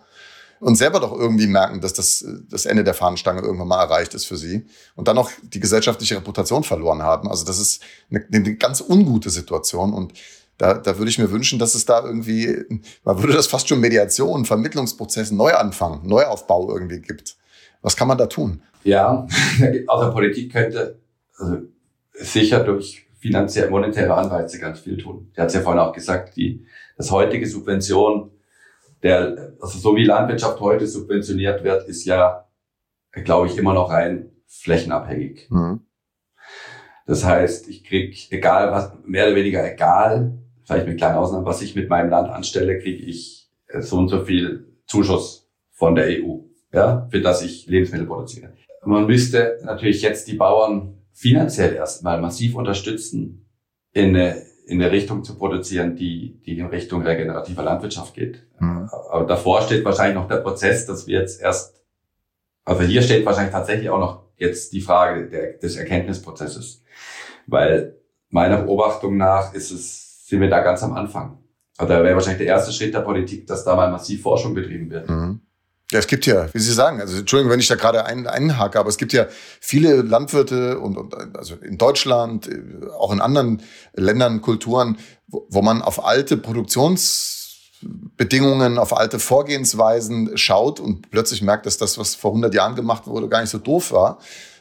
und selber doch irgendwie merken, dass das, das Ende der Fahnenstange irgendwann mal erreicht ist für sie und dann noch die gesellschaftliche Reputation verloren haben. Also das ist eine, eine ganz ungute Situation und da, da würde ich mir wünschen, dass es da irgendwie, man würde das fast schon Mediation, Vermittlungsprozessen, Neuanfang, Neuaufbau irgendwie gibt. Was kann man da tun? Ja, also Politik könnte also sicher durch finanzielle, monetäre Anreize ganz viel tun. Der hat es ja vorhin auch gesagt, die, das heutige Subvention, der, also so wie Landwirtschaft heute subventioniert wird, ist ja, glaube ich, immer noch rein flächenabhängig. Mhm. Das heißt, ich krieg, egal was, mehr oder weniger egal, vielleicht mit kleinen Ausnahmen, was ich mit meinem Land anstelle, kriege ich äh, so und so viel Zuschuss von der EU, ja, für das ich Lebensmittel produziere. Man müsste natürlich jetzt die Bauern finanziell erstmal massiv unterstützen, in eine, in eine Richtung zu produzieren, die, die in Richtung regenerativer Landwirtschaft geht. Mhm. Aber davor steht wahrscheinlich noch der Prozess, dass wir jetzt erst, also hier steht wahrscheinlich tatsächlich auch noch jetzt die Frage der, des Erkenntnisprozesses. Weil meiner Beobachtung nach ist es sind wir da ganz am Anfang. Also da wäre wahrscheinlich der erste Schritt der Politik, dass da mal massiv Forschung betrieben wird. Mhm. Ja, es gibt ja, wie Sie sagen, also Entschuldigung, wenn ich da gerade ein, einhake, aber es gibt ja viele Landwirte und, und also in Deutschland, auch in anderen Ländern, Kulturen, wo, wo man auf alte Produktionsbedingungen, auf alte Vorgehensweisen schaut und plötzlich merkt, dass das, was vor 100 Jahren gemacht wurde, gar nicht so doof war.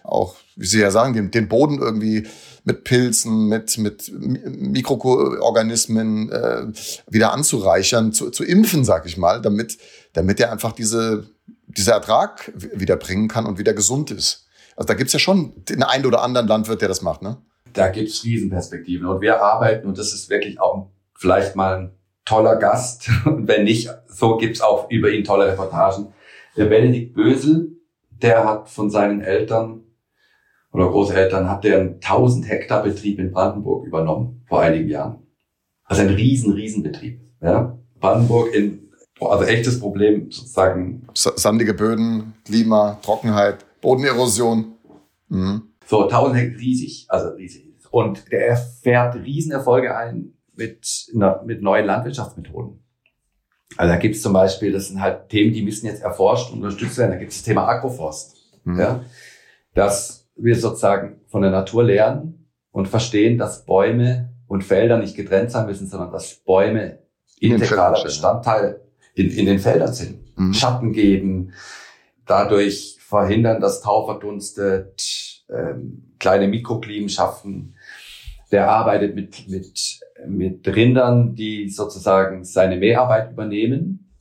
Auch, wie Sie ja sagen, den, den Boden irgendwie mit Pilzen, mit, mit Mikroorganismen äh, wieder anzureichern, zu, zu impfen, sag ich mal, damit, damit er einfach diese, dieser Ertrag wieder bringen kann und wieder gesund ist. Also da gibt's ja schon den einen oder anderen Landwirt, der das macht, ne? Da gibt's Riesenperspektiven. Und wir arbeiten, und das ist wirklich auch vielleicht mal ein toller Gast. Wenn nicht, so gibt's auch über ihn tolle Reportagen. Der Benedikt Bösel, der hat von seinen Eltern oder Großeltern hat der einen 1000 Hektar Betrieb in Brandenburg übernommen vor einigen Jahren. Also ein riesen, riesen Betrieb. Ja? Brandenburg in, also echtes Problem sozusagen. Sandige Böden, Klima, Trockenheit, Bodenerosion. Mhm. So 1000 Hektar, riesig, also riesig. Und der fährt Riesenerfolge ein mit, mit neuen Landwirtschaftsmethoden. Also da gibt es zum Beispiel, das sind halt Themen, die müssen jetzt erforscht und unterstützt werden. Da gibt es das Thema Agroforst. Mhm. Ja? Das wir sozusagen von der Natur lernen und verstehen, dass Bäume und Felder nicht getrennt sein müssen, sondern dass Bäume integraler Bestandteil in, in den Feldern sind. Mhm. Schatten geben, dadurch verhindern, dass Tau verdunstet, ähm, kleine Mikroklimen schaffen. Der arbeitet mit, mit, mit Rindern, die sozusagen seine Mehrarbeit übernehmen.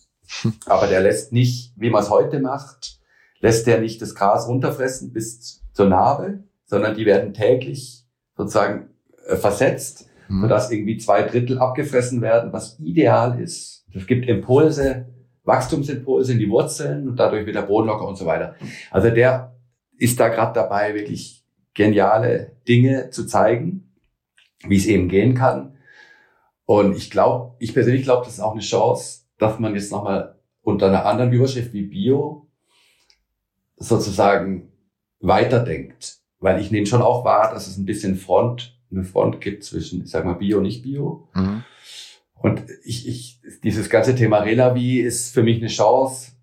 Aber der lässt nicht, wie man es heute macht, lässt der nicht das Gras runterfressen bis zur Narbe, sondern die werden täglich sozusagen äh, versetzt, mhm. sodass irgendwie zwei Drittel abgefressen werden, was ideal ist. Das gibt Impulse, Wachstumsimpulse in die Wurzeln und dadurch wird der Boden locker und so weiter. Also der ist da gerade dabei, wirklich geniale Dinge zu zeigen, wie es eben gehen kann. Und ich glaube, ich persönlich glaube, das ist auch eine Chance, dass man jetzt nochmal unter einer anderen Überschrift wie Bio sozusagen weiterdenkt. Weil ich nehme schon auch wahr, dass es ein bisschen Front, eine Front gibt zwischen, ich sag mal, Bio, nicht Bio. Mhm. Und ich, ich, dieses ganze Thema Relavi ist für mich eine Chance,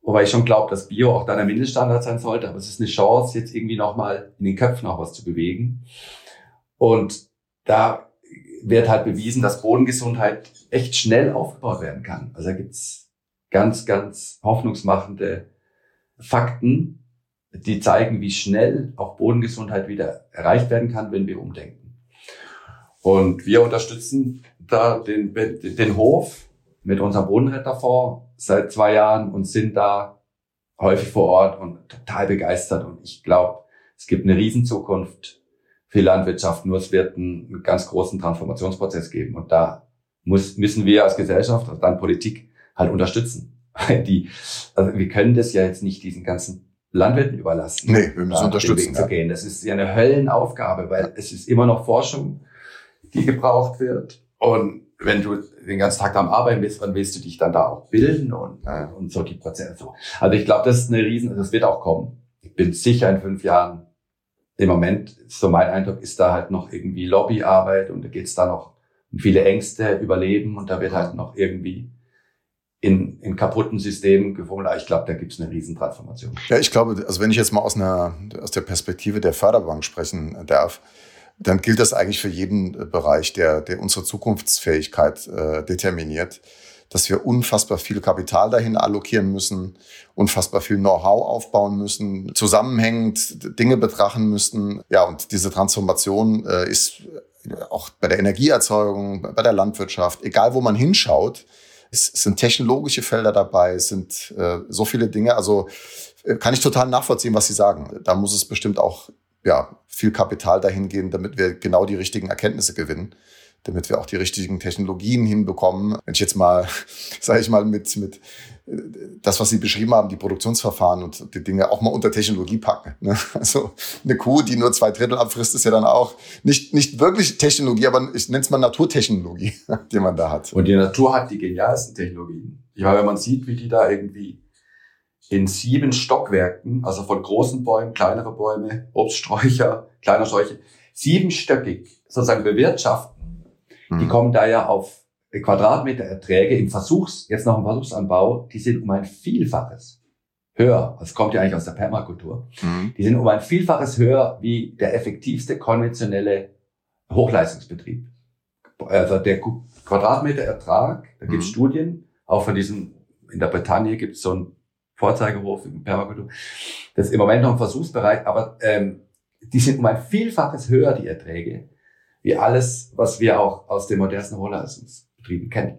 wobei ich schon glaube, dass Bio auch dann ein Mindeststandard sein sollte, aber es ist eine Chance, jetzt irgendwie nochmal in den Köpfen auch was zu bewegen. Und da wird halt bewiesen, dass Bodengesundheit echt schnell aufgebaut werden kann. Also da gibt's ganz, ganz hoffnungsmachende Fakten, die zeigen, wie schnell auch Bodengesundheit wieder erreicht werden kann, wenn wir umdenken. Und wir unterstützen da den, den Hof mit unserem Bodenretterfonds seit zwei Jahren und sind da häufig vor Ort und total begeistert. Und ich glaube, es gibt eine Riesenzukunft für Landwirtschaft, nur es wird einen, ganz großen Transformationsprozess geben. Und da muss, müssen wir als Gesellschaft, also dann Politik, halt unterstützen. Die, also wir können das ja jetzt nicht diesen ganzen Landwirten überlassen. Nee, wir müssen unterstützen. Zu gehen. Das ist ja eine Höllenaufgabe, weil es ist immer noch Forschung, die gebraucht wird. Und wenn du den ganzen Tag da am Arbeiten bist, wann willst du dich dann da auch bilden und, ja. und so die Prozesse. So. Also ich glaube, das ist eine riesen, das wird auch kommen. Ich bin sicher in fünf Jahren, im Moment, so mein Eindruck, ist da halt noch irgendwie Lobbyarbeit und da geht's da noch um viele Ängste, Überleben und da wird halt noch irgendwie in, in kaputten Systemen gefunden. Aber ich glaube, da gibt's eine Riesentransformation. Ja, ich glaube, also wenn ich jetzt mal aus einer aus der Perspektive der Förderbank sprechen darf, dann gilt das eigentlich für jeden äh, Bereich, der, der unsere Zukunftsfähigkeit äh, determiniert, dass wir unfassbar viel Kapital dahin allokieren müssen, unfassbar viel Know-how aufbauen müssen, zusammenhängend Dinge betrachten müssen. Ja, und diese Transformation äh, ist auch bei der Energieerzeugung, bei der Landwirtschaft, egal wo man hinschaut, es sind technologische Felder dabei, es sind äh, so viele Dinge. Also äh, kann ich total nachvollziehen, was Sie sagen. Da muss es bestimmt auch ja, viel Kapital dahin gehen, damit wir genau die richtigen Erkenntnisse gewinnen, damit wir auch die richtigen Technologien hinbekommen. Wenn ich jetzt mal, sage ich mal, mit, mit das, was Sie beschrieben haben, die Produktionsverfahren und die Dinge auch mal unter Technologie packen. Ne? Also eine Kuh, die nur zwei Drittel abfrisst, ist ja dann auch nicht, nicht wirklich Technologie, aber ich nenne es mal Naturtechnologie, die man da hat. Und die Natur hat die genialsten Technologien. Ja, wenn man sieht, wie die da irgendwie in sieben Stockwerken, also von großen Bäumen, kleinere Bäume, Obststräucher, kleiner Sträucher, siebenstöckig sozusagen bewirtschaften. Mhm. Die kommen da ja auf Quadratmeter Erträge im Versuchs, jetzt noch im Versuchsanbau, die sind um ein Vielfaches höher. Das kommt ja eigentlich aus der Permakultur. Mhm. Die sind um ein Vielfaches höher wie der effektivste konventionelle Hochleistungsbetrieb. Also der Quadratmeter Ertrag, da gibt es mhm. Studien, auch von diesem, in der Bretagne gibt es so ein Vorzeigehof in Permakultur. Das ist im Moment noch im Versuchsbereich, aber ähm, die sind um ein Vielfaches höher, die Erträge, wie alles, was wir auch aus den modernsten Rohleistungsbetrieben kennen.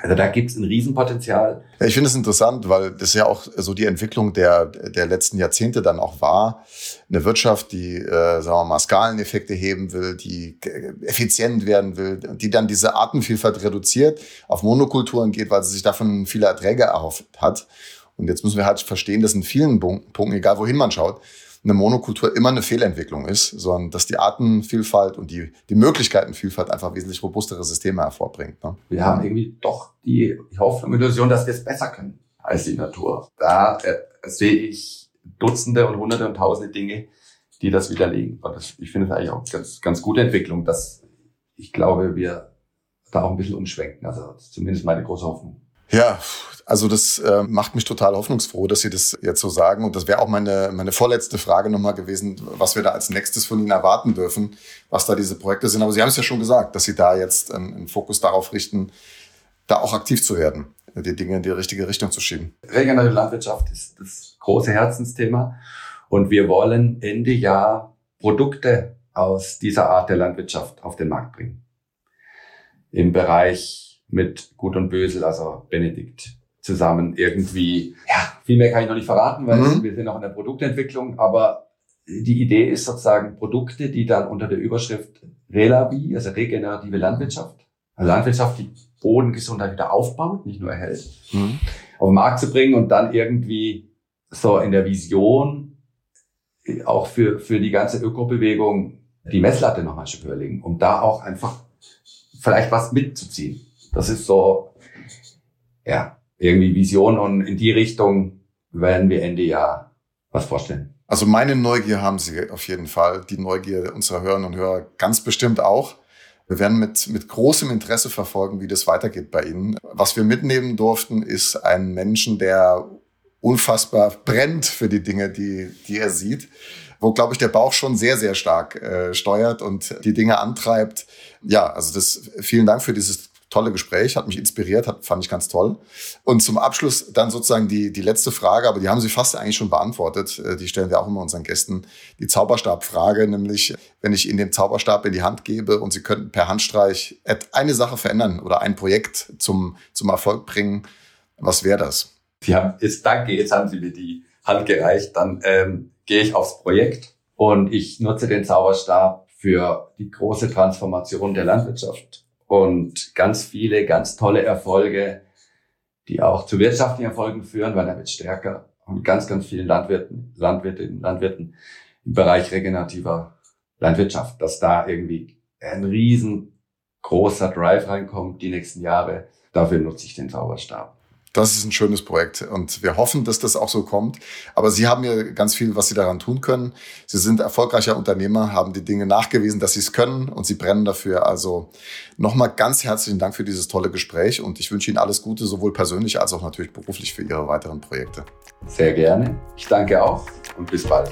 Also da gibt es ein Riesenpotenzial. Ich finde es interessant, weil das ja auch so die Entwicklung der, der letzten Jahrzehnte dann auch war. Eine Wirtschaft, die, äh, sagen wir mal, Skaleneffekte heben will, die effizient werden will, die dann diese Artenvielfalt reduziert, auf Monokulturen geht, weil sie sich davon viele Erträge erhofft hat. Und jetzt müssen wir halt verstehen, dass in vielen Punkten, egal wohin man schaut, eine Monokultur immer eine Fehlentwicklung ist, sondern dass die Artenvielfalt und die, die Möglichkeitenvielfalt einfach wesentlich robustere Systeme hervorbringt. Ne? Wir haben irgendwie doch die Hoffnung, Illusion, dass wir es besser können als die Natur. Da äh, sehe ich Dutzende und Hunderte und Tausende Dinge, die das widerlegen. Und das, ich finde es eigentlich auch ganz, ganz gute Entwicklung, dass ich glaube, wir da auch ein bisschen umschwenken. Also zumindest meine große Hoffnung. Ja, also das äh, macht mich total hoffnungsfroh, dass Sie das jetzt so sagen. Und das wäre auch meine, meine vorletzte Frage nochmal gewesen, was wir da als nächstes von Ihnen erwarten dürfen, was da diese Projekte sind. Aber Sie haben es ja schon gesagt, dass Sie da jetzt einen, einen Fokus darauf richten, da auch aktiv zu werden, die Dinge in die richtige Richtung zu schieben. Regenerative Landwirtschaft ist das große Herzensthema. Und wir wollen Ende Jahr Produkte aus dieser Art der Landwirtschaft auf den Markt bringen. Im Bereich mit Gut und Bösel, also Benedikt zusammen irgendwie. Ja, viel mehr kann ich noch nicht verraten, weil mhm. wir sind noch in der Produktentwicklung, aber die Idee ist sozusagen Produkte, die dann unter der Überschrift Relabi, also regenerative Landwirtschaft, also Landwirtschaft, die Bodengesundheit wieder aufbaut, nicht nur erhält, mhm. auf den Markt zu bringen und dann irgendwie so in der Vision auch für, für die ganze Ökobewegung die Messlatte nochmal zu überlegen, um da auch einfach vielleicht was mitzuziehen. Das ist so, ja, irgendwie Vision und in die Richtung werden wir Ende Jahr was vorstellen. Also meine Neugier haben Sie auf jeden Fall, die Neugier unserer Hörerinnen und Hörer ganz bestimmt auch. Wir werden mit, mit großem Interesse verfolgen, wie das weitergeht bei Ihnen. Was wir mitnehmen durften, ist ein Menschen, der unfassbar brennt für die Dinge, die, die er sieht, wo, glaube ich, der Bauch schon sehr, sehr stark äh, steuert und die Dinge antreibt. Ja, also das, vielen Dank für dieses tolle Gespräch, hat mich inspiriert, hat, fand ich ganz toll. Und zum Abschluss dann sozusagen die, die letzte Frage, aber die haben Sie fast eigentlich schon beantwortet. Äh, die stellen wir auch immer unseren Gästen. Die Zauberstabfrage, nämlich wenn ich Ihnen den Zauberstab in die Hand gebe und Sie könnten per Handstreich eine Sache verändern oder ein Projekt zum, zum Erfolg bringen, was wäre das? Haben, jetzt danke, jetzt haben Sie mir die Hand gereicht. Dann ähm, gehe ich aufs Projekt und ich nutze den Zauberstab für die große Transformation der Landwirtschaft und ganz viele, ganz tolle Erfolge, die auch zu wirtschaftlichen Erfolgen führen, weil er wird stärker und ganz, ganz vielen Landwirten, Landwirtinnen, Landwirten im Bereich regenerativer Landwirtschaft, dass da irgendwie ein riesengroßer Drive reinkommt die nächsten Jahre. Dafür nutze ich den Zauberstab. Das ist ein schönes Projekt und wir hoffen, dass das auch so kommt. Aber Sie haben ja ganz viel, was Sie daran tun können. Sie sind erfolgreicher Unternehmer, haben die Dinge nachgewiesen, dass Sie es können und Sie brennen dafür. Also nochmal ganz herzlichen Dank für dieses tolle Gespräch und ich wünsche Ihnen alles Gute, sowohl persönlich als auch natürlich beruflich für Ihre weiteren Projekte. Sehr gerne. Ich danke auch und bis bald.